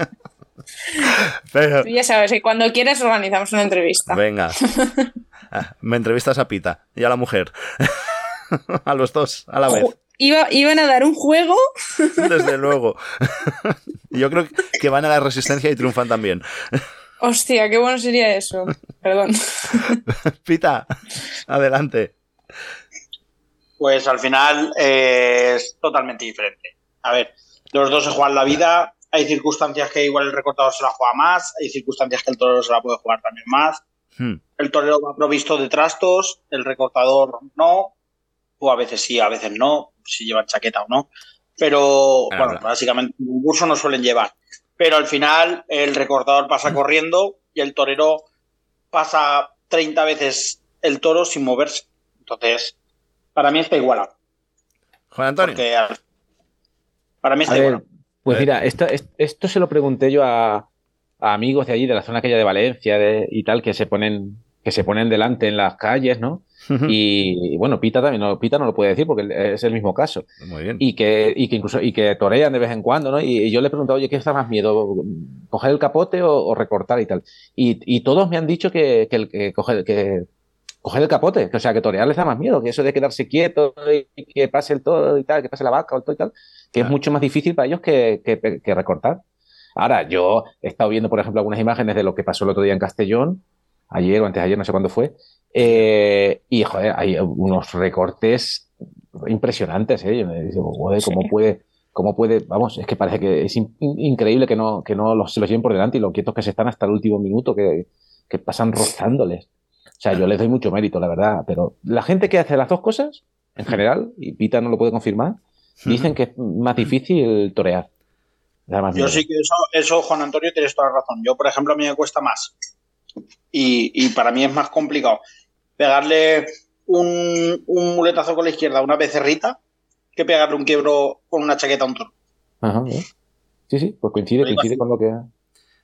Pero, Tú ya sabes que cuando quieras organizamos una entrevista. venga. Ah, Me entrevistas a Pita y a la mujer. A los dos, a la vez. Iba, iban a dar un juego. Desde luego. Yo creo que van a la resistencia y triunfan también. Hostia, qué bueno sería eso. Perdón. Pita, adelante. Pues al final eh, es totalmente diferente. A ver, los dos se juegan la vida. Hay circunstancias que igual el recortador se la juega más, hay circunstancias que el torero se la puede jugar también más. Hmm. El torero va provisto de trastos, el recortador no, o a veces sí, a veces no, si llevan chaqueta o no. Pero Claro, bueno, claro. básicamente un concurso no suelen llevar. Pero al final el recortador pasa corriendo y el torero pasa 30 veces el toro sin moverse. Entonces, para mí está igualado. Juan Antonio. Porque para mí A está ver, igualado. pues Eh. mira, esto, es- esto se lo pregunté yo a, a amigos de allí, de la zona aquella de Valencia de- y tal, que se ponen, que se ponen delante en las calles, ¿no? Y, y bueno, Pita también, no, Pita no lo puede decir porque es el mismo caso. Muy bien. Y que, y que incluso, y que torean de vez en cuando, ¿no? Y, y yo le he preguntado, oye, ¿qué está más miedo? ¿Coger el capote o, o recortar y tal? Y, y todos me han dicho que, que, el, que, coger, que coger el capote, que, o sea, que torear les da más miedo, que eso de quedarse quieto y que pase el toro y tal, que pase la vaca o el toro y tal, que es mucho más difícil para ellos que, que, que recortar. Ahora, yo he estado viendo, por ejemplo, algunas imágenes de lo que pasó el otro día en Castellón, ayer o antes de ayer, no sé cuándo fue, eh, y joder, hay unos recortes impresionantes, ¿eh? Yo me digo, joder, ¿cómo Sí. puede, cómo puede, vamos, es que parece que es in- increíble que no, que no los, se los lleven por delante y lo quietos que se están hasta el último minuto, que, que pasan rozándoles. O sea, yo les doy mucho mérito, la verdad, pero la gente que hace las dos cosas, en general, y Pita no lo puede confirmar, dicen que es más difícil torear. Yo miedo. sí que eso, eso, Juan Antonio, tienes toda la razón. Yo, por ejemplo, a mí me cuesta más. Y, y para mí es más complicado pegarle un, un muletazo con la izquierda a una becerrita que pegarle un quiebro con una chaqueta a un toro. Ajá, ¿eh? Sí, sí, pues coincide, coincide así. con lo que...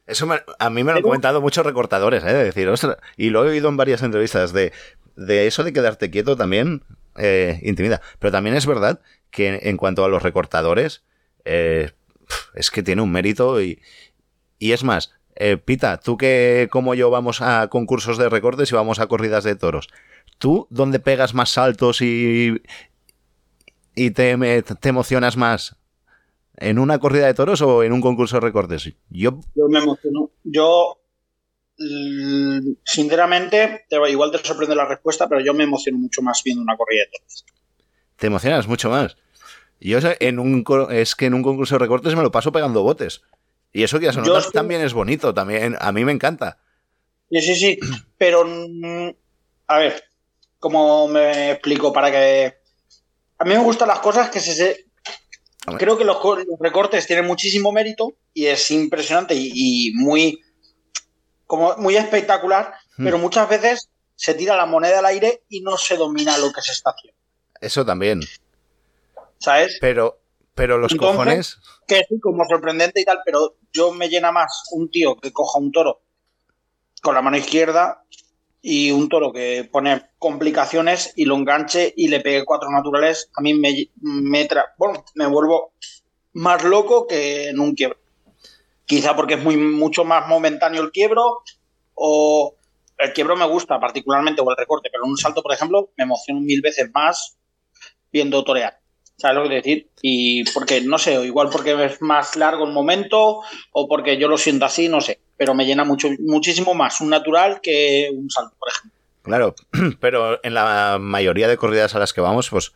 Eso me- a mí me lo han comentado muchos recortadores, ¿eh? De decir, ostras, y lo he oído en varias entrevistas, de, de eso de quedarte quieto también eh, intimida. Pero también es verdad que en, en cuanto a los recortadores, eh, es que tiene un mérito y, y es más, eh, Pita, tú que como yo vamos a concursos de recortes y vamos a corridas de toros, ¿tú dónde pegas más saltos y, y te, te emocionas más? ¿En una corrida de toros o en un concurso de recortes? Yo Yo me emociono. Yo, mm, sinceramente, te- igual te sorprende la respuesta, pero yo me emociono mucho más viendo una corrida de toros. te emocionas mucho más. Yo en un es que en un concurso de recortes me lo paso pegando botes. Y eso que a Yo Sonotas estoy- también es bonito, también a mí me encanta. Sí, sí, sí. Pero, mm, a ver, ¿cómo me explico? Para que. A mí me gustan las cosas que se. Creo que los, co- los recortes tienen muchísimo mérito y es impresionante y, y muy. Como muy espectacular, Hmm. pero muchas veces se tira la moneda al aire y no se domina lo que se está haciendo. Eso también. ¿Sabes? Pero, pero los Entonces- cojones. que sí, como sorprendente y tal, pero yo me llena más un tío que coja un toro con la mano izquierda y un toro que pone complicaciones y lo enganche y le pegue cuatro naturales. A mí me, me, tra- bueno, me vuelvo más loco que en un quiebro. Quizá porque es muy, mucho más momentáneo el quiebro o el quiebro me gusta particularmente o el recorte, pero en un salto, por ejemplo, me emociono mil veces más viendo torear. ¿Sabes lo que decir? Y porque, no sé, o igual porque es más largo el momento o porque yo lo siento así, no sé. pero me llena mucho, muchísimo más un natural que un salto, por ejemplo. Claro, pero en la mayoría de corridas a las que vamos, pues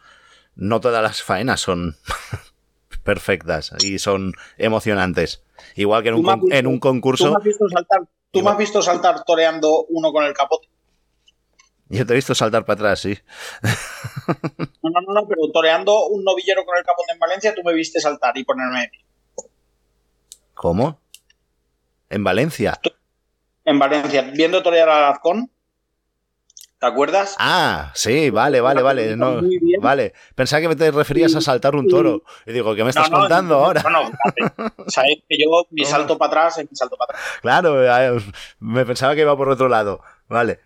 no todas las faenas son perfectas y son emocionantes. Igual que en un, Tú visto- en un Tú concurso, me has visto saltar, tú me has visto saltar toreando uno con el capote. Yo te he visto saltar para atrás, sí. No, no, no, no, pero toreando un novillero con el capote en Valencia, tú me viste saltar y ponerme. ¿Cómo? En Valencia. En Valencia, viendo torear al Alarcón. ¿Te acuerdas? Ah, sí, vale, vale, vale. No, vale. Pensaba que te referías a saltar un toro. Y digo, ¿qué me estás No, no, contando no, ahora? Bueno, fíjate, sabes que yo mi No, salto para atrás es mi salto para atrás. Claro, eh, me pensaba que iba por otro lado. Vale.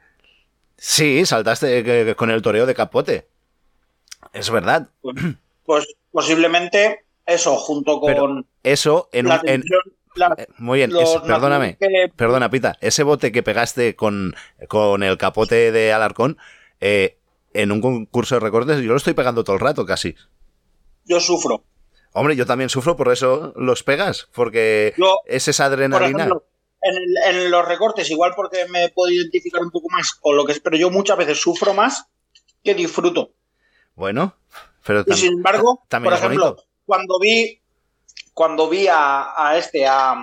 Sí, saltaste con el toreo de capote. Es verdad. Pues posiblemente eso, junto con Pero Eso en la en- eh, muy bien, los es- perdóname. que- Perdona, Pita. Ese bote que pegaste con, con el capote de Alarcón, eh, en un concurso de recortes, yo lo estoy pegando todo el rato casi. yo sufro. Hombre, yo también sufro, por eso los pegas, porque Yo, es esa por adrenalina. ejemplo, en, el- en los recortes, igual porque me puedo identificar un poco más con lo que es, pero yo muchas veces sufro más que disfruto. Bueno, pero Y sin embargo, por ejemplo, bonito. cuando vi cuando vi a, a este, a, a,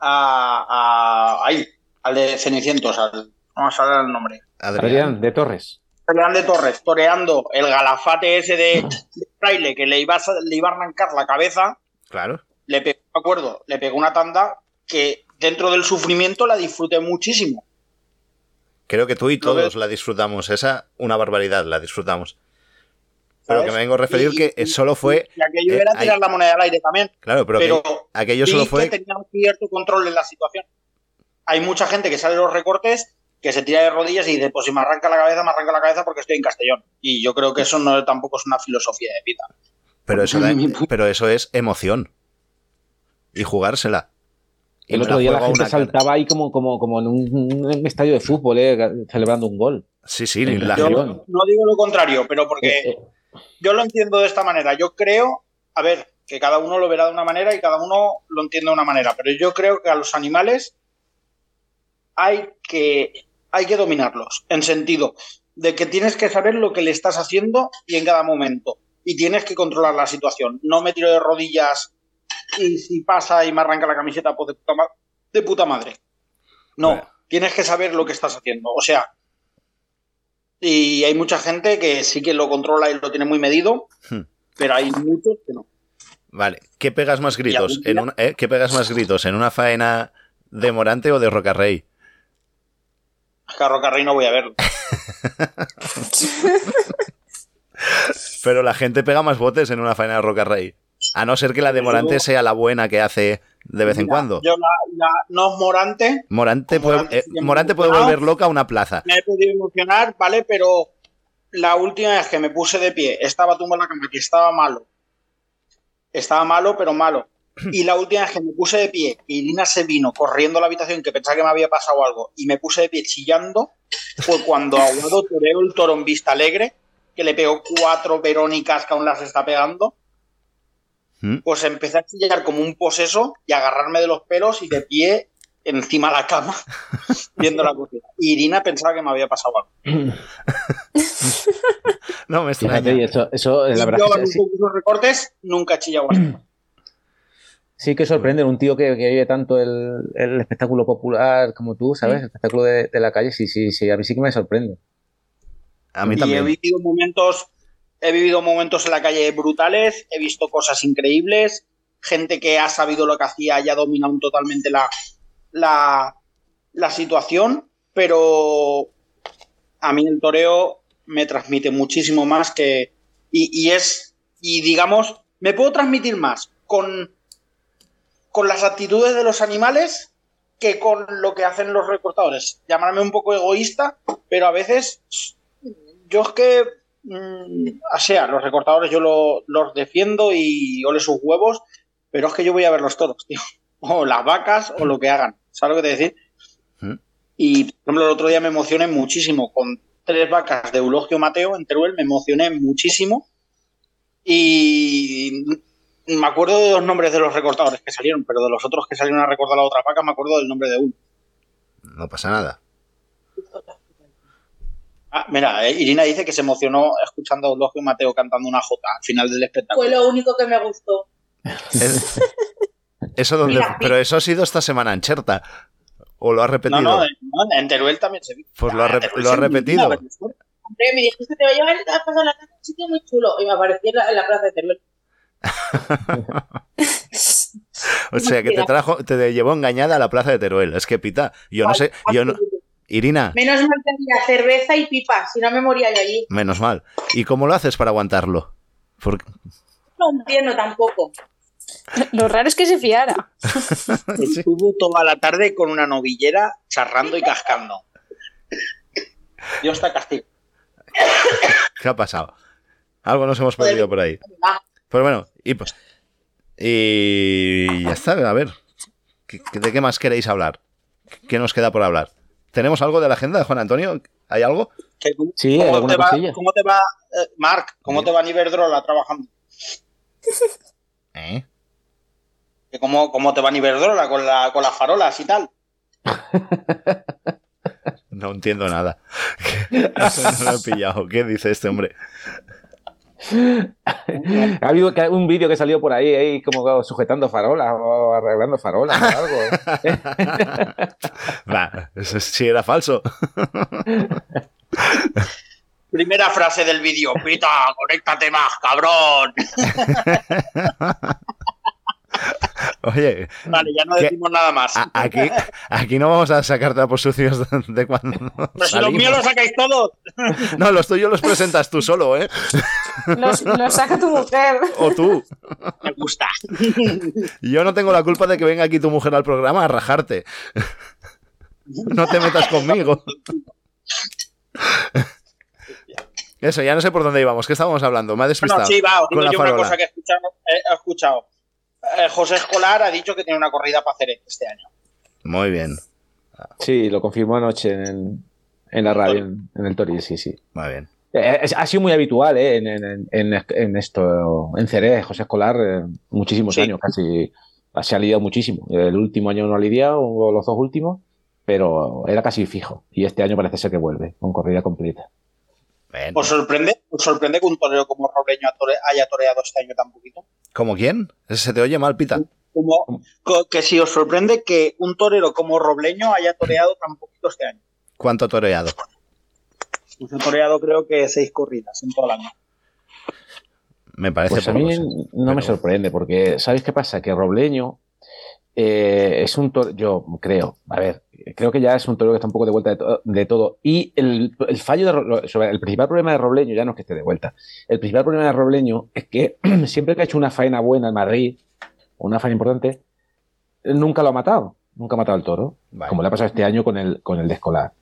a- ahí, al de Cenicientos, al, no me sale el nombre. Adrián. Adrián, de Torres. Adrián de Torres, toreando el galafate ese de, de fraile que le iba, a, le iba a arrancar la cabeza, Claro. le pegó, me acuerdo, le pegó una tanda que dentro del sufrimiento la disfruté muchísimo. Creo que tú y todos la disfrutamos. Esa, una barbaridad, la disfrutamos. Pero que me vengo a referir Y- que y- solo fue. Y aquello eh, era ahí- tirar la moneda al aire también. Claro, pero, Pero, que aquello solo que fue. tenía un cierto control en la situación. Hay mucha gente que sale de los recortes que se tira de rodillas y dice, pues si me arranca la cabeza, me arranca la cabeza porque estoy en Castellón. Y yo creo que eso no tampoco es una filosofía de vida. Pero eso, da- pero eso es emoción. Y jugársela. El otro día la gente saltaba ahí como, como, como en un, un estadio de fútbol, eh, celebrando un gol. Sí, sí, en la Yo Castellón. no digo lo contrario, pero porque Eh, eh, yo lo entiendo de esta manera. Yo creo, a ver, que cada uno lo verá de una manera y cada uno lo entiende de una manera, pero yo creo que a los animales hay que, hay que dominarlos, en sentido de que tienes que saber lo que le estás haciendo y en cada momento. Y tienes que controlar la situación. No me tiro de rodillas y si pasa y me arranca la camiseta, pues de puta, ma- de puta madre. No, Bueno. tienes que saber lo que estás haciendo. O sea, y hay mucha gente que sí que lo controla y lo tiene muy medido, Hmm. pero hay muchos que no. Vale. ¿Qué pegas más gritos? En una, eh? ¿Qué pegas más gritos? ¿En una faena de Morante o de Rocarrey? Carro Carrey no voy a verlo. Pero la gente pega más botes en una faena de Rocarrey. A no ser que la de Morante sea la buena que hace de vez en Mira, cuando. Yo la, la- no Morante, Morante puede, Morante eh, Morante puede volver loca una plaza. me he podido emocionar, ¿vale? Pero la última vez que me puse de pie, estaba tumbado en la cama, que estaba malo. Estaba malo, pero malo. Y la última vez que me puse de pie, que Irina se vino corriendo a la habitación, que pensaba que me había pasado algo, y me puse de pie chillando, fue cuando Aguado toreó el toro en Vista Alegre, que le pegó cuatro Verónicas que aún las está pegando. ¿Mm? Pues empecé a chillar como un poseso y a agarrarme de los pelos y de pie encima de la cama, viendo la cocina. Y Irina pensaba que me había pasado algo. No, me Fíjate, extraña. y eso, eso Y la verdad yo que sí, recortes nunca he chillado así. sí que sorprende un tío que, que vive tanto el, el espectáculo popular como tú, ¿sabes? El espectáculo de, de la calle, sí, sí, sí, a mí sí que me sorprende. A mí y he también. vivido momentos, he vivido momentos en la calle brutales, he visto cosas increíbles, gente que ha sabido lo que hacía y ha dominado totalmente la, la, situación, pero a mí el toreo me transmite muchísimo más que. Y, es. Y digamos, me puedo transmitir más con, con las actitudes de los animales que con lo que hacen los recortadores. Llamarme un poco egoísta, pero a veces yo es que, o sea, los recortadores yo lo- los defiendo y ole sus huevos, pero es que yo voy a ver los toros, tío. O las vacas o lo que hagan. ¿Sabes lo que te decir? ¿Mm? Y, por ejemplo, el otro día me emocioné muchísimo con tres vacas de Eulogio Mateo en Teruel, me emocioné muchísimo. Y me acuerdo de los nombres de los recortadores que salieron, pero de los otros que salieron a recordar la otra paca me acuerdo del nombre de uno. No pasa nada. Ah, mira, eh, Irina dice que se emocionó escuchando a Eulogio y Mateo cantando una jota al final del espectáculo. Fue lo único que me gustó. Es- Eso donde, Mira, pero eso ha sido esta semana en Cherta. ¿O lo ha repetido? No, no, en- no, en Teruel también se vio. Pues lo ha Ah, lo ha repetido. Hombre, me dijiste te voy a llevar a pasar la tarde a un sitio muy chulo. Y me apareció en la, en la plaza de Teruel. O sea, que te trajo, te llevó engañada a la plaza de Teruel. Es que pita, yo no sé, yo no. Irina, Menos mal tenía cerveza y pipa, si no me moría yo allí. menos mal. ¿Y cómo lo haces para aguantarlo? Porque- No entiendo tampoco. Lo raro es que se fiara. Estuvo toda la tarde con una novillera charrando y cascando. Dios está castigo. ¿Qué ha pasado? Algo nos hemos perdido por ahí. Ah, Pues bueno, y pues. Y ya está, a ver. ¿qué- qué- ¿De qué más queréis hablar? ¿Qué nos queda por hablar? ¿Tenemos algo de la agenda, Juan Antonio? ¿Hay algo? Sí, ¿Cómo alguna te va, cómo te va, eh, Marc? ¿Cómo te va Iberdrola trabajando? ¿Eh? ¿Cómo, ¿Cómo te va Iberdrola con, la, con las farolas y tal? No entiendo nada. Eso no lo he pillado. ¿Qué dice este hombre? Ha habido un vídeo que salió por ahí, ahí como sujetando farolas o arreglando farolas o algo. Va, eso sí era falso. Primera frase del vídeo. Pita, conéctate más, cabrón. Oye, Vale, ya no decimos nada más. a- aquí, aquí no vamos a sacar trapos sucios de, cuando. Pero si los míos los sacáis todos. No, los tuyos los presentas tú solo, ¿eh? Los, los saca tu mujer. O tú. Me gusta. Yo no tengo la culpa de que venga aquí tu mujer al programa a rajarte. No te metas conmigo. Eso, ya no sé por dónde íbamos. ¿Qué estábamos hablando? Me ha despistado. Bueno, sí, va, os con digo la yo una cosa que he escuchado. he escuchado. Eh, José Escolar ha dicho que tiene una corrida para hacer este año. Muy bien, Sí, lo confirmó anoche en, en la radio, en, en el Tori, sí, sí. muy bien. Eh, es- ha sido muy habitual ¿eh? en, en- en- en esto, en Ceré, José Escolar, eh, muchísimos Sí. años, casi se ha lidiado muchísimo. El último año no ha lidiado, o los dos últimos, pero era casi fijo. Y este año parece ser que vuelve, con corrida completa. Bien. ¿Os sorprende, ¿Os sorprende que un torero como Robleño haya toreado este año tan poquito? ¿Como quién? Se te oye mal, Pita. Como, que si os sorprende que un torero como Robleño haya toreado tan poquito este año. ¿Cuánto ha toreado? Pues ha toreado creo que seis corridas en todo el año. Me parece Pues a mí no me sorprende, porque ¿sabéis qué pasa? Que Robleño eh, es un toro, yo creo, a ver, creo que ya es un toro que está un poco de vuelta de, to- de todo. Y el, el fallo de sobre el principal problema de Robleño ya no es que esté de vuelta. El principal problema de Robleño es que siempre que ha hecho una faena buena en Madrid, una faena importante, nunca lo ha matado. Nunca ha matado al toro, Vale. como le ha pasado este año con el, con el de escolar.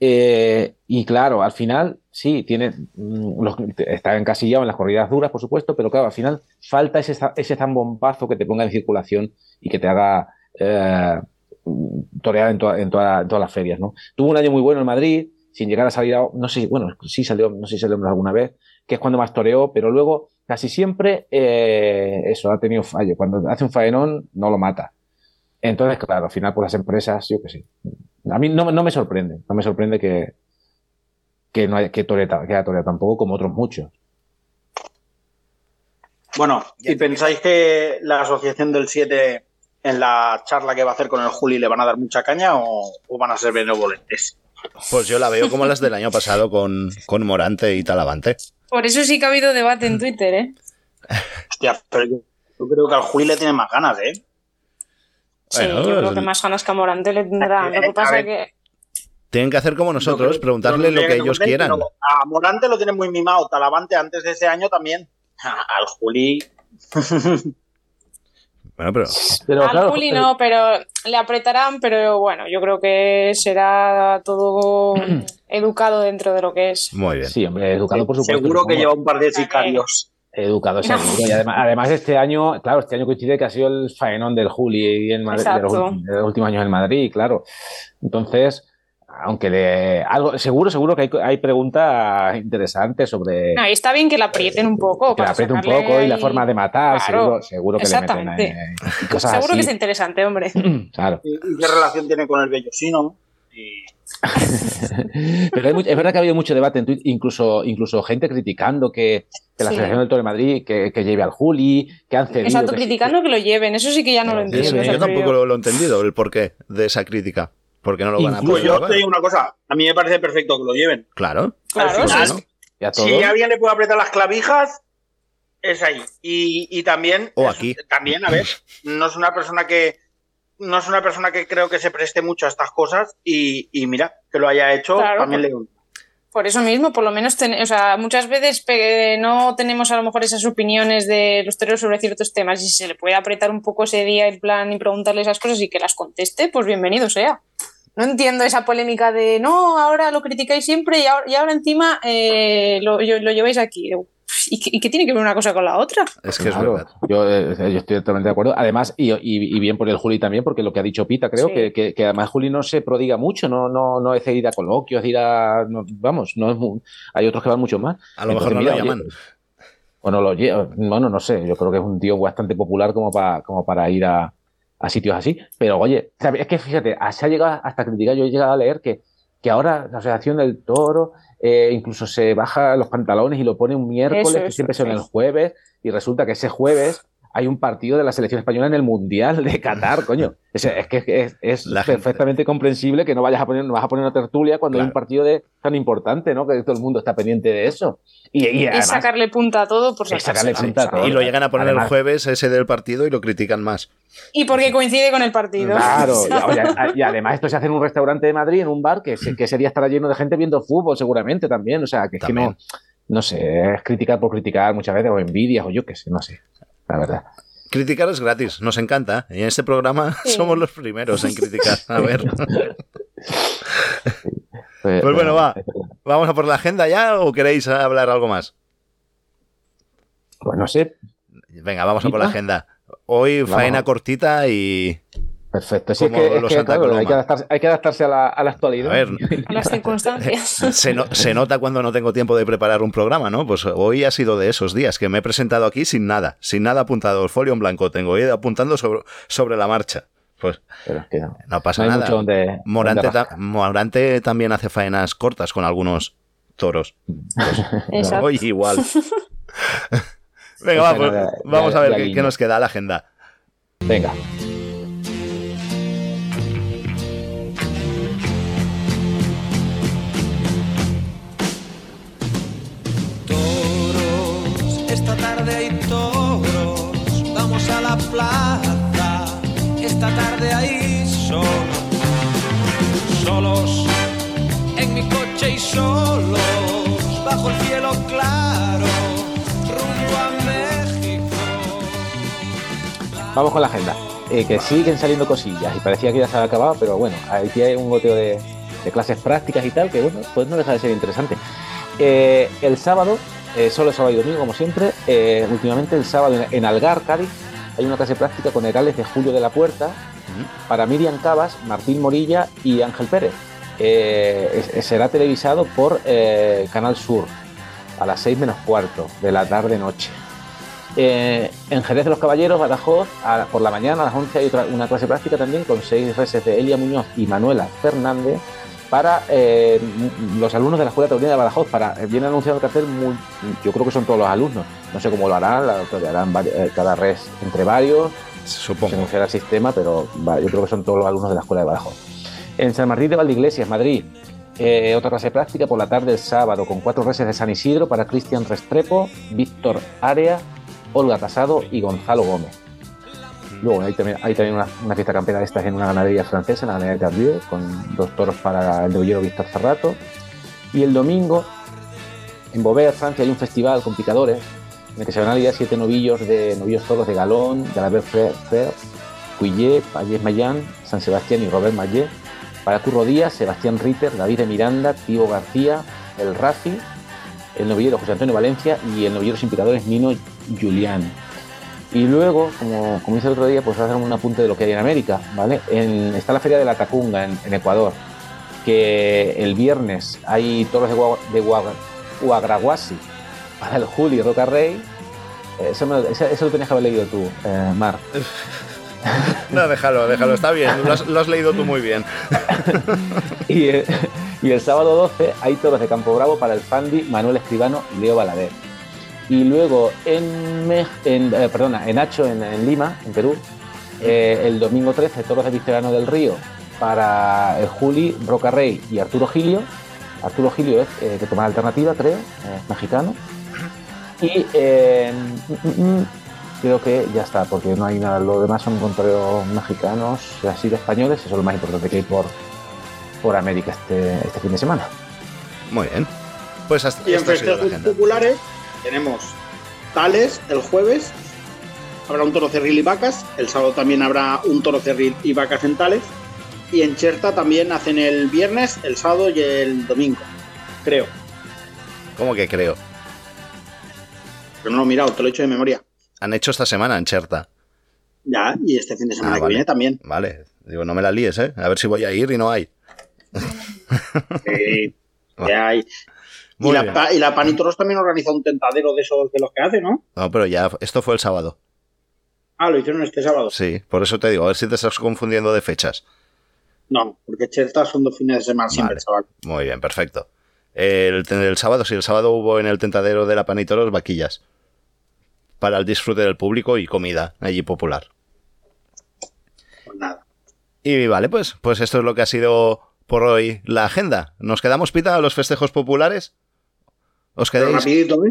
Eh, y claro, al final, sí, tiene, mm, los- está encasillado en las corridas duras, por supuesto, pero claro, al final falta ese, ese zambombazo que te ponga en circulación y que te haga eh, torear en, toda- en toda- en todas las ferias, ¿no? Tuvo un año muy bueno en Madrid, sin llegar a salir, a- no sé, bueno, sí salió, no sé si salió alguna vez, que es cuando más toreó, pero luego casi siempre eh, eso, ha tenido fallo. Cuando hace un faenón, no lo mata. Entonces, claro, al final, por las empresas, yo qué sé. A mí no, no me sorprende, no me sorprende que, que no haya, que toree ta- que haya toreado tampoco como otros muchos. Bueno, ¿y pensáis que la Asociación del 7 en la charla que va a hacer con el Juli le van a dar mucha caña o, o van a ser benevolentes? Pues yo la veo como las del año pasado con, con Morante y Talavante. Por eso sí que ha habido debate en Twitter, ¿eh? Hostia, pero yo, yo creo que al Juli le tiene más ganas, ¿eh? Sí, Bueno, yo creo que más ganas que a Morante le tendrá. Lo que pasa es que Tienen que hacer como nosotros, creo- preguntarle lo que ellos quieran. A Morante lo tiene muy mimado, Talavante antes de ese año también. Al Juli. Bueno, pero Pero al claro, Juli no, pero le apretarán, pero bueno, yo creo que será todo educado dentro de lo que es. muy bien. Sí, hombre, educado por supuesto. Seguro que lleva un par de sicarios. Educado seguro. Y además, además este año, claro, este año coincide que ha sido el faenón del Juli en Madrid, de los, de los últimos años en Madrid, claro. Entonces, aunque le, algo, seguro, seguro que hay, hay preguntas interesantes sobre No, y está bien que la aprieten un poco. que la para apriete un poco y la forma de matar, Claro, seguro, seguro que le meten exactamente. eh, cosas Seguro que es interesante, hombre. Claro. ¿Y, y qué relación tiene con el vellocino? Y Pero hay mucho- es verdad que ha habido mucho debate en Twitter, incluso, incluso gente criticando que, que la Sí. selección del Toro de Madrid, que, que lleve al Juli, que han cedido. Exacto, que sí, criticando que lo lleven. Eso sí que ya no lo entiendo. sí, yo tampoco lo, lo he entendido, el porqué de esa crítica. Porque no lo van a Incluso pues poder yo te digo una cosa, a mí me parece perfecto que lo lleven. Claro. Claro, Al final, sí. y a. Si alguien le puede apretar las clavijas, es ahí. Y, y también, O es- aquí. también, a ver, no es una persona que no es una persona que creo que se preste mucho a estas cosas y, y mira, que lo haya hecho, Claro, también pues- le. Por eso mismo, por lo menos, ten- o sea, muchas veces no tenemos a lo mejor esas opiniones de los toreros sobre ciertos temas y si se le puede apretar un poco ese día el plan y preguntarle esas cosas y que las conteste, pues bienvenido sea. No entiendo esa polémica de no, ahora lo criticáis siempre y ahora, y ahora encima eh, lo, yo- lo lleváis aquí. ¿Y qué, y qué tiene que ver una cosa con la otra? Es que es verdad. yo, eh, yo estoy totalmente de acuerdo. Además, y, y- y bien por el Juli también, porque lo que ha dicho Pita, creo Sí. que, que- que además Juli no se prodiga mucho, no, no, no es ir a coloquios, ir a. no- vamos, no es mu- hay otros que van mucho más. A lo mejor no lo llaman. oye, Bueno, lo bueno, no sé, yo creo que es un tío bastante popular como para, como para ir a, a sitios así. Pero oye, es que fíjate, se ha llegado hasta criticar, yo he llegado a leer que, que ahora la Asociación del Toro eh, incluso se baja los pantalones y lo pone un miércoles, Eso, que eso, siempre son el jueves, y resulta que ese jueves hay un partido de la selección española en el Mundial de Qatar, coño. Es, es que es, es La gente- perfectamente comprensible que no vayas a poner, no vas a poner una tertulia cuando hay un partido de, tan importante, ¿no? Que todo el mundo está pendiente de eso. Y, y Y además, sacarle punta a todo por Es sacarle punta a todo. Y lo llegan a poner el jueves ese del partido y lo critican más. Y porque coincide con el partido. Claro, y, oye, y además esto se hace en un restaurante de Madrid, en un bar, que, se- que ese día estará lleno de gente viendo fútbol seguramente también. O sea, que es También. que no, no sé, es criticar por criticar muchas veces, o envidias, o yo qué sé, no sé, la verdad. Criticar es gratis, nos encanta. Y en este programa Sí. somos los primeros en criticar. A ver, Pues, bueno, va. ¿vamos a por la agenda ya o queréis hablar algo más? Pues no sé, Venga, vamos a por la agenda. Hoy Vamos. faena cortita y... perfecto. Sí, es Como que, es los que, Santa claro, hay, que adaptarse, hay que adaptarse a la, a la actualidad. A ver, A las circunstancias. se, no- se nota cuando no tengo tiempo de preparar un programa, ¿no? Pues hoy ha sido de esos días que me he presentado aquí sin nada, sin nada apuntado, el folio en blanco tengo, he ido apuntando sobre, sobre la marcha. Pues Pero es que no, no pasa no hay nada. mucho donde, Morante, donde ta- rascar. Morante también hace faenas cortas con algunos toros. Exacto. Hoy igual. Venga, Pues va, pues, vamos a ver qué, qué nos queda a la agenda. Venga. Hay toros, vamos a la plaza, esta tarde hay solos, solos en mi coche y solos, bajo el cielo claro, rumbo a México. Vamos con la agenda. Eh, que siguen saliendo cosillas y parecía que ya se había acabado, pero bueno, aquí hay un goteo de, de clases prácticas y tal, que bueno, pues no deja de ser interesante. Eh, el sábado, eh, solo sábado y domingo, como siempre, eh, últimamente el sábado en, en Algar, Cádiz, hay una clase práctica con Herales de Julio de la Puerta para Miriam Cabas, Martín Morilla y Ángel Pérez. Eh, será televisado por eh, Canal Sur a las 6 menos cuarto de la tarde-noche. En Jerez de los Caballeros, Badajoz, a- por la mañana a las 11 hay otra, una clase práctica también con seis reses de Elia Muñoz y Manuela Fernández para eh, los alumnos de la Escuela Taurina de Badajoz. Para, eh, viene anunciado el cartel, muy- yo creo que son todos los alumnos. No sé cómo lo harán, lo harán eh, cada res entre varios, se anunciará el sistema, pero va, yo creo que son todos los alumnos de la Escuela de Badajoz. En San Martín de Valdeiglesias, Madrid, eh, otra clase práctica por la tarde del sábado con cuatro reses de San Isidro para Cristian Restrepo, Víctor Area, Olga Casado y Gonzalo Gómez. Luego hay también, una, fiesta campera de estas en una ganadería francesa, en la ganadería Tardieu, con dos toros para el novillero Víctor Cerrato. Y el domingo, en Beauvais, Francia, hay un festival con picadores en el que se van a lidiar siete novillos de novillos toros de Galón, Galabert Fer, Cuillet, Payés Mayán, San Sebastián y Robert Mayet. Para Curro Díaz, Sebastián Ritter, David de Miranda, Tibo García, el Rafi, el novillero José Antonio Valencia y el novillero sin picadores Nino Julián. Y luego, como, como hice el otro día, pues voy a hacer un apunte de lo que hay en América, ¿vale? En- está la Feria de la Tacunga en, en Ecuador. que el viernes hay toros de, Gua- de Gua- Guagraguasi para el Juli Roca Rey. Eso, me- eso- eso lo tenías que haber leído tú, eh, Mar. No, déjalo, déjalo, está bien. Lo has, lo has leído tú muy bien. Y, eh, y el sábado 12 hay toros de Campo Bravo para el Fandi, Manuel Escribano y Leo Balader. Y luego en, Mej- en, eh, perdona, en Hacho, en, en Lima, en Perú, eh, el domingo 13 toros de Vistelano del Río para el Juli, Roca Rey y Arturo Gilio. Arturo Gilio es eh, que toma alternativa, creo, eh, mexicano. Y eh, mm, mm, creo que ya está, porque no hay nada. Lo demás son contrarios mexicanos, así de españoles. Eso es lo más importante que hay por, por América este, este fin de semana. Muy bien. Pues hasta Y en festejos populares tenemos Tales el jueves, habrá un toro cerril y vacas, el sábado también habrá un toro cerril y vacas en Tales, y en Cherta también hacen el viernes, el sábado y el domingo, creo. ¿Cómo que creo? Pero no lo he mirado, te lo he hecho de memoria. Han hecho esta semana en Cherta. Ya, y este fin de semana Ah, que vale. viene también. Vale. Digo, no me la líes, ¿eh? A ver si voy a ir y no hay. Sí, que hay. Y Muy la, bien. y la Panitoros también organiza un tentadero de esos de los que hace, ¿no? No, pero ya, esto fue el sábado. Ah, lo hicieron este sábado. Sí, por eso te digo, a ver si te estás confundiendo de fechas. No, porque Cherta son dos fines de semana siempre, chaval. Muy bien, perfecto. El, el sábado, sí, el sábado hubo en el tentadero de la Panitoros vaquillas. Para el disfrute del público y comida allí popular. Pues nada. Y vale, pues, pues esto es lo que ha sido por hoy la agenda. ¿Nos quedamos pita a los festejos populares? ¿Os queréis, rapidito, ¿eh?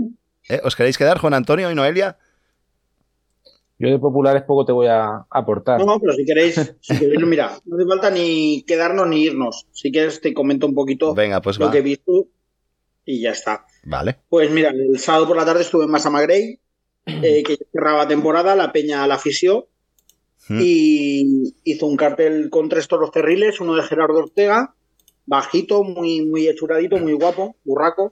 eh, ¿Os queréis quedar, Juan Antonio y Noelia? Yo de populares poco te voy a aportar. No, pero si queréis, si queréis, mira, no hace falta ni quedarnos ni irnos. Si quieres te comento un poquito Venga, pues lo va. que he visto y ya está. Vale. Pues mira, el sábado por la tarde estuve en Masama Grey, eh, que ya cerraba temporada, la peña la afició Mm. y hizo un cartel con tres toros terribles, uno de Gerardo Ortega, bajito, muy, muy hechuradito, muy guapo, burraco,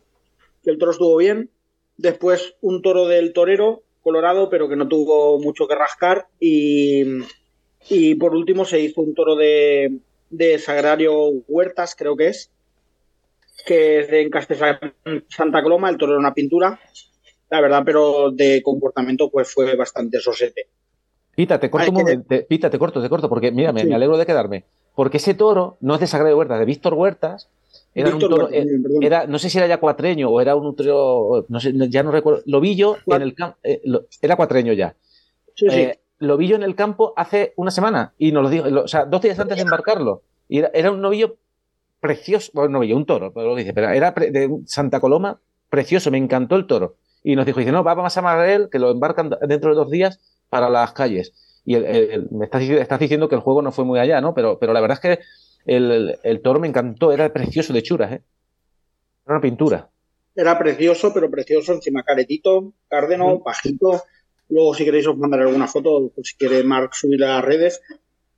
que el toro estuvo bien. Después un toro del torero, colorado, pero que no tuvo mucho que rascar. Y, y por último se hizo un toro de, de Sagrario Huertas, creo que es, que es de Encaste Santa Coloma, el toro era una pintura, la verdad, pero de comportamiento pues fue bastante sosete. Pita, te corto Hay un momento. Pita, te corto, te corto, porque mira, me, Sí. me alegro de quedarme. Porque ese toro no es de Sagrario Huertas, de Víctor Huertas. Era un toro, eh, era, no sé si era ya cuatreño o era un toro, no sé, ya no recuerdo. Lo vi yo en el campo, era cuatreño ya. Sí, sí. Eh, lo vi yo en el campo hace una semana y nos lo dijo, lo- o sea, dos días antes de embarcarlo. Y era, era un novillo precioso, bueno, un novillo, un toro, pero lo dice, pero era pre- de Santa Coloma, precioso, me encantó el toro. Y nos dijo, dice, no, vamos a Marel, que lo embarcan dentro de dos días para las calles. Y el- el- el- me estás, estás diciendo que el juego no fue muy allá, ¿no? Pero, pero la verdad es que el, toro me encantó, era precioso de churas, ¿eh? Era una pintura. Era precioso, pero precioso, encima caretito, cárdeno, Ujú. bajito. Luego, si queréis, os mandaré alguna foto, por si quiere Mark subir a las redes.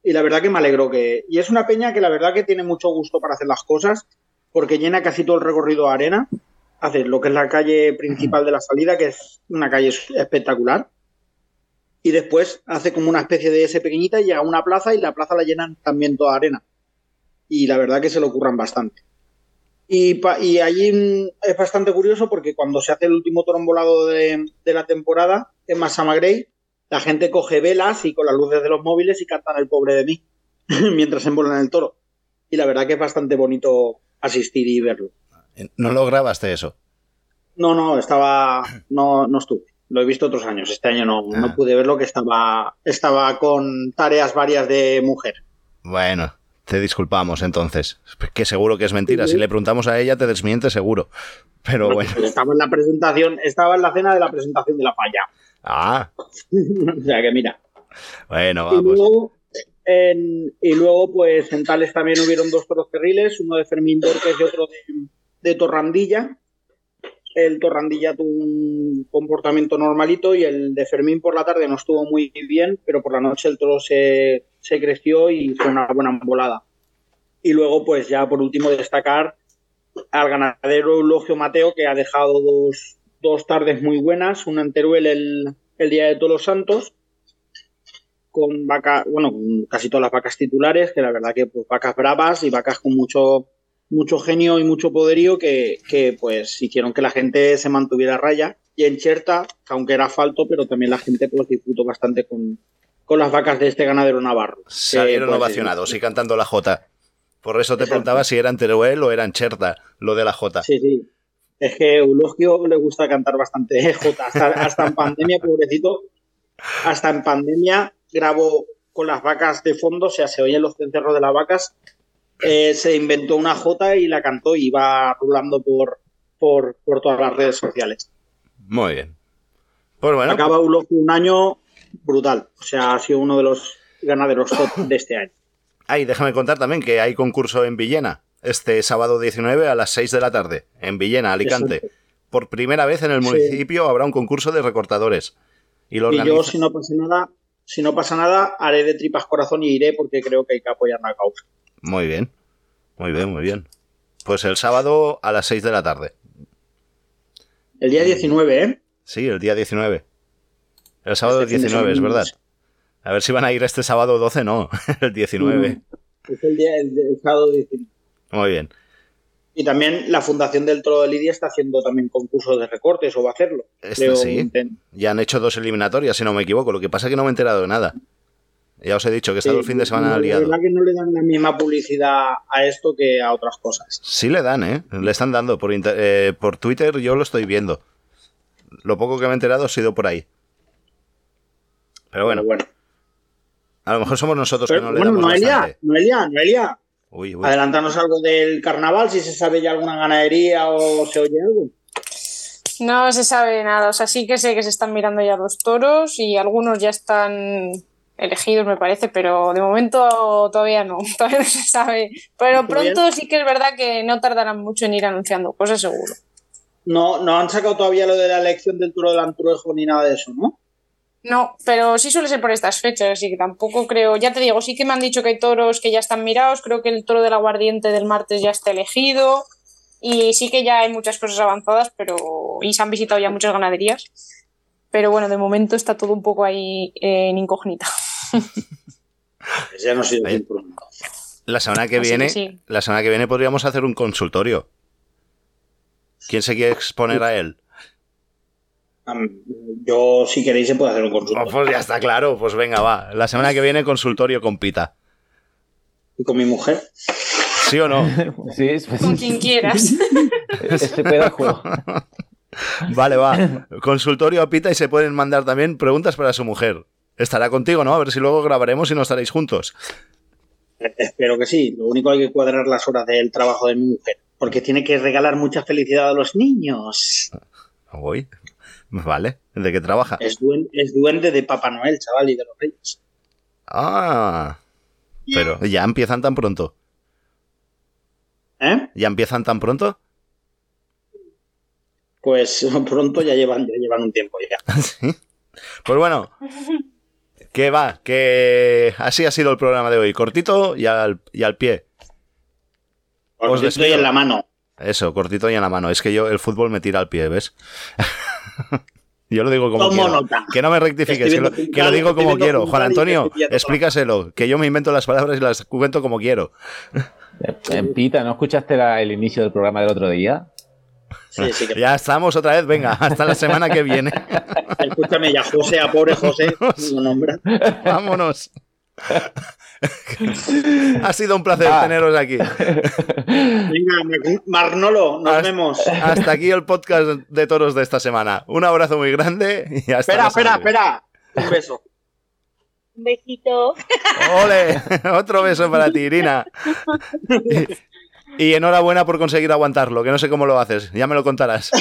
Y la verdad que me alegro que. Y es una peña que la verdad que tiene mucho gusto para hacer las cosas, porque llena casi todo el recorrido de arena. Hace lo que es la calle principal de la salida, que es una calle espectacular. Y después hace como una especie de S pequeñita y llega a una plaza y la plaza la llenan también toda arena. Y la verdad que se lo curran bastante. Y, y allí mm, es bastante curioso porque cuando se hace el último toro volado de, de la temporada en Massama Grey, la gente coge velas y con las luces de los móviles y cantan el pobre de mí mientras embolan el toro. Y la verdad que es bastante bonito asistir y verlo. ¿No lo grabaste eso? No, no, estaba. No, no estuve. Lo he visto otros años. Este año no, Ah. no pude verlo, que estaba, estaba con tareas varias de mujer. Bueno, te disculpamos entonces. Que seguro que es mentira. Si le preguntamos a ella, te desmiente seguro. Pero bueno. Estaba en la presentación, estaba en la cena de la presentación de la falla. Ah, o sea que mira. bueno, Y vamos. luego, en- y luego, pues en Tales también hubieron dos toros cerriles, uno de Fermín Borges y otro de, de Torrandilla. El Torrandilla tuvo un comportamiento normalito y el de Fermín por la tarde no estuvo muy bien, pero por la noche el toro se, se creció y fue una buena volada. Y luego, pues ya por último, destacar al ganadero Eulogio Mateo, que ha dejado dos, dos tardes muy buenas, una en Teruel el, el día de todos los santos con vacas, bueno, casi todas las vacas titulares, que la verdad que pues vacas bravas y vacas con mucho mucho genio y mucho poderío que, que, pues hicieron que la gente se mantuviera a raya. Y en Cherta, aunque era asfalto, pero también la gente pues disfrutó bastante con, con las vacas de este ganadero navarro. Salieron pues, ovacionados y cantando la Jota. Por eso te Exacto. preguntaba si era en Teruel o era en Cherta, lo de la Jota. Sí, sí. Es que Eulogio le gusta cantar bastante Jota. Hasta, hasta en pandemia, pobrecito, hasta en pandemia grabó con las vacas de fondo, o sea, se oyen los cencerros de las vacas. eh, se inventó una Jota y la cantó y iba rulando por, por, por todas las redes sociales. Muy bien. Pues bueno, Acaba Eulogio un año brutal. O sea, ha sido uno de los ganaderos top de este año. ahí déjame contar también que hay concurso en Villena este sábado 19 a las 6 de la tarde, en Villena, Alicante. Exacto. Por primera vez en el Sí. municipio habrá un concurso de recortadores. Y lo Y yo, si no pasa nada, si no pasa nada, haré de tripas corazón y iré porque creo que hay que apoyar la causa. Muy bien, muy bien, muy bien. Pues el sábado a las 6 de la tarde. El día 19, ¿eh? Sí, el día 19. El sábado Este fin de 19, es verdad. A ver si van a ir este sábado 12, no, el 19. Es el día el, el sábado 19. Muy bien. Y también la Fundación del Toro de Lidia está haciendo también concursos de recortes o va a hacerlo. Este Creo, sí. Ya han hecho dos eliminatorias, si no me equivoco. Lo que pasa es que no me he enterado de nada. Ya os he dicho que he estado el fin de semana La liado. verdad que no le dan la misma publicidad a esto que a otras cosas. Sí le dan, ¿eh? Le están dando. Por, inter- eh, por Twitter yo lo estoy viendo. Lo poco que me he enterado ha sido por ahí. Pero bueno, Pero bueno. a lo mejor somos nosotros Pero, que no le bueno, damos Noelia, bastante. Noelia, Noelia, Uy, uy. adelantanos algo del carnaval, si se sabe ya alguna ganadería o se oye algo. No se sabe nada, o sea, sí que sé que se están mirando ya los toros y algunos ya están elegidos, me parece, pero de momento todavía no, todavía no se sabe. Pero pronto sí que es verdad que no tardarán mucho en ir anunciando cosas, seguro. No, no han sacado todavía lo de la elección del toro del Antruejo ni nada de eso, ¿no? No, pero sí suele ser por estas fechas, así que tampoco creo. Ya te digo, sí que me han dicho que hay toros que ya están mirados. Creo que el toro del aguardiente del martes ya está elegido. Y sí que ya hay muchas cosas avanzadas, pero. Y se han visitado ya muchas ganaderías. Pero bueno, de momento está todo un poco ahí eh, en incógnita. Ya no. La semana que Así viene, que sí. la semana que viene podríamos hacer un consultorio. ¿Quién se quiere exponer a él? Yo, si queréis, se puede hacer un Oh, consultorio. pues ya está claro, pues venga, va. La semana que viene consultorio con Pita. Y con mi mujer. ¿Sí o no? Sí, es- Con quien quieras. este juego. Vale, va. Consultorio a Pita y se pueden mandar también preguntas para su mujer. Estará contigo, ¿no? A ver si luego grabaremos y no estaréis juntos. Espero que sí. Lo único hay que cuadrar las horas del trabajo de mi mujer. Porque tiene que regalar mucha felicidad a los niños. Uy, vale. ¿De qué trabaja? Es, duen- es duende de Papá Noel, chaval, y de los reyes. Ah, pero ya empiezan tan pronto. ¿Eh? ¿Ya empiezan tan pronto? Pues pronto ya llevan, ya llevan un tiempo ya. Sí. Pues bueno, que va, que así ha sido el programa de hoy. Cortito y al, y al pie. Os estoy despido. en la mano. Eso, cortito y en la mano. Es que yo el fútbol me tira al pie, ¿ves? yo lo digo como Tomo quiero. nota. Que no me rectifiques, que lo, que digo como quiero. Juan Antonio, explícaselo, que yo me invento las palabras y las cuento como quiero. Eh, Pita, ¿no escuchaste la- el inicio del programa del otro día? Sí, sí que... Ya estamos otra vez, venga, hasta la semana que viene. Escúchame ya, José, a pobre José. No nombra. Vámonos. ha sido un placer Ah. teneros aquí. Venga, Mar- Marnolo, nos Hasta- vemos. Hasta aquí el podcast de toros de esta semana. Un abrazo muy grande y hasta Espera, espera, espera. Un beso. Un besito. ¡Ole! Otro beso para ti, Irina. Y, y enhorabuena por conseguir aguantarlo, que no sé cómo lo haces. Ya me lo contarás.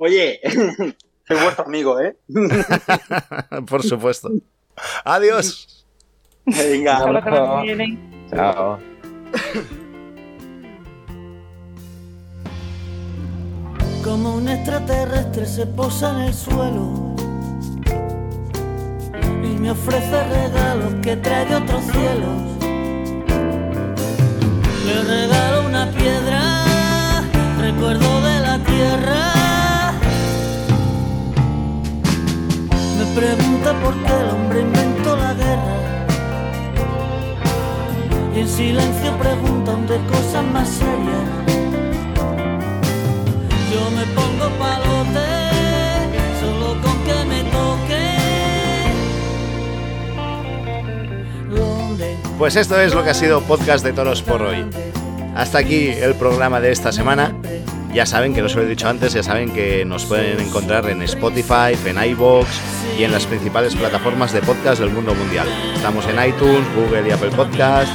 Oye, soy vuestro amigo, ¿eh? por supuesto. Adiós. Venga. Hasta la semana abrazo. que viene. Chao. Como un extraterrestre se posa en el suelo y me ofrece regalos que trae de otros cielos. Le regalo una piedra, recuerdo de la tierra. Pregunta por qué el hombre inventó la guerra. Y en silencio pregunta un de cosas más serias. Yo me pongo palote solo con que me toque. Pues esto es lo que ha sido Podcast de Toros por hoy. Hasta aquí el programa de esta semana. Ya saben que no se lo he dicho antes, ya saben que nos pueden encontrar en Spotify, en iBox y en las principales plataformas de podcast del mundo mundial. Estamos en iTunes, Google y Apple Podcast.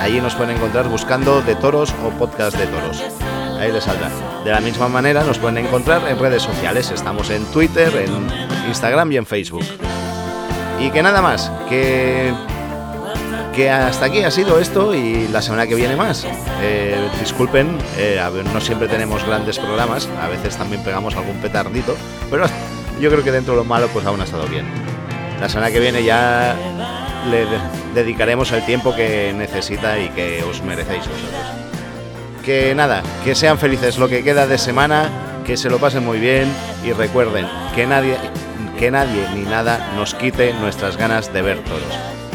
Allí nos pueden encontrar buscando de toros o podcast de toros. Ahí les saldrá. De la misma manera nos pueden encontrar en redes sociales. Estamos en Twitter, en Instagram y en Facebook. Y que nada más, que que hasta aquí ha sido esto y la semana que viene más. Eh, disculpen, eh, no siempre tenemos grandes programas, a veces también pegamos algún petardito, pero yo creo que dentro de lo malo pues aún ha estado bien. La semana que viene ya le de- dedicaremos el tiempo que necesita y que os merecéis vosotros. Que nada, que sean felices lo que queda de semana, que se lo pasen muy bien y recuerden que nadie, que nadie ni nada nos quite nuestras ganas de ver toros.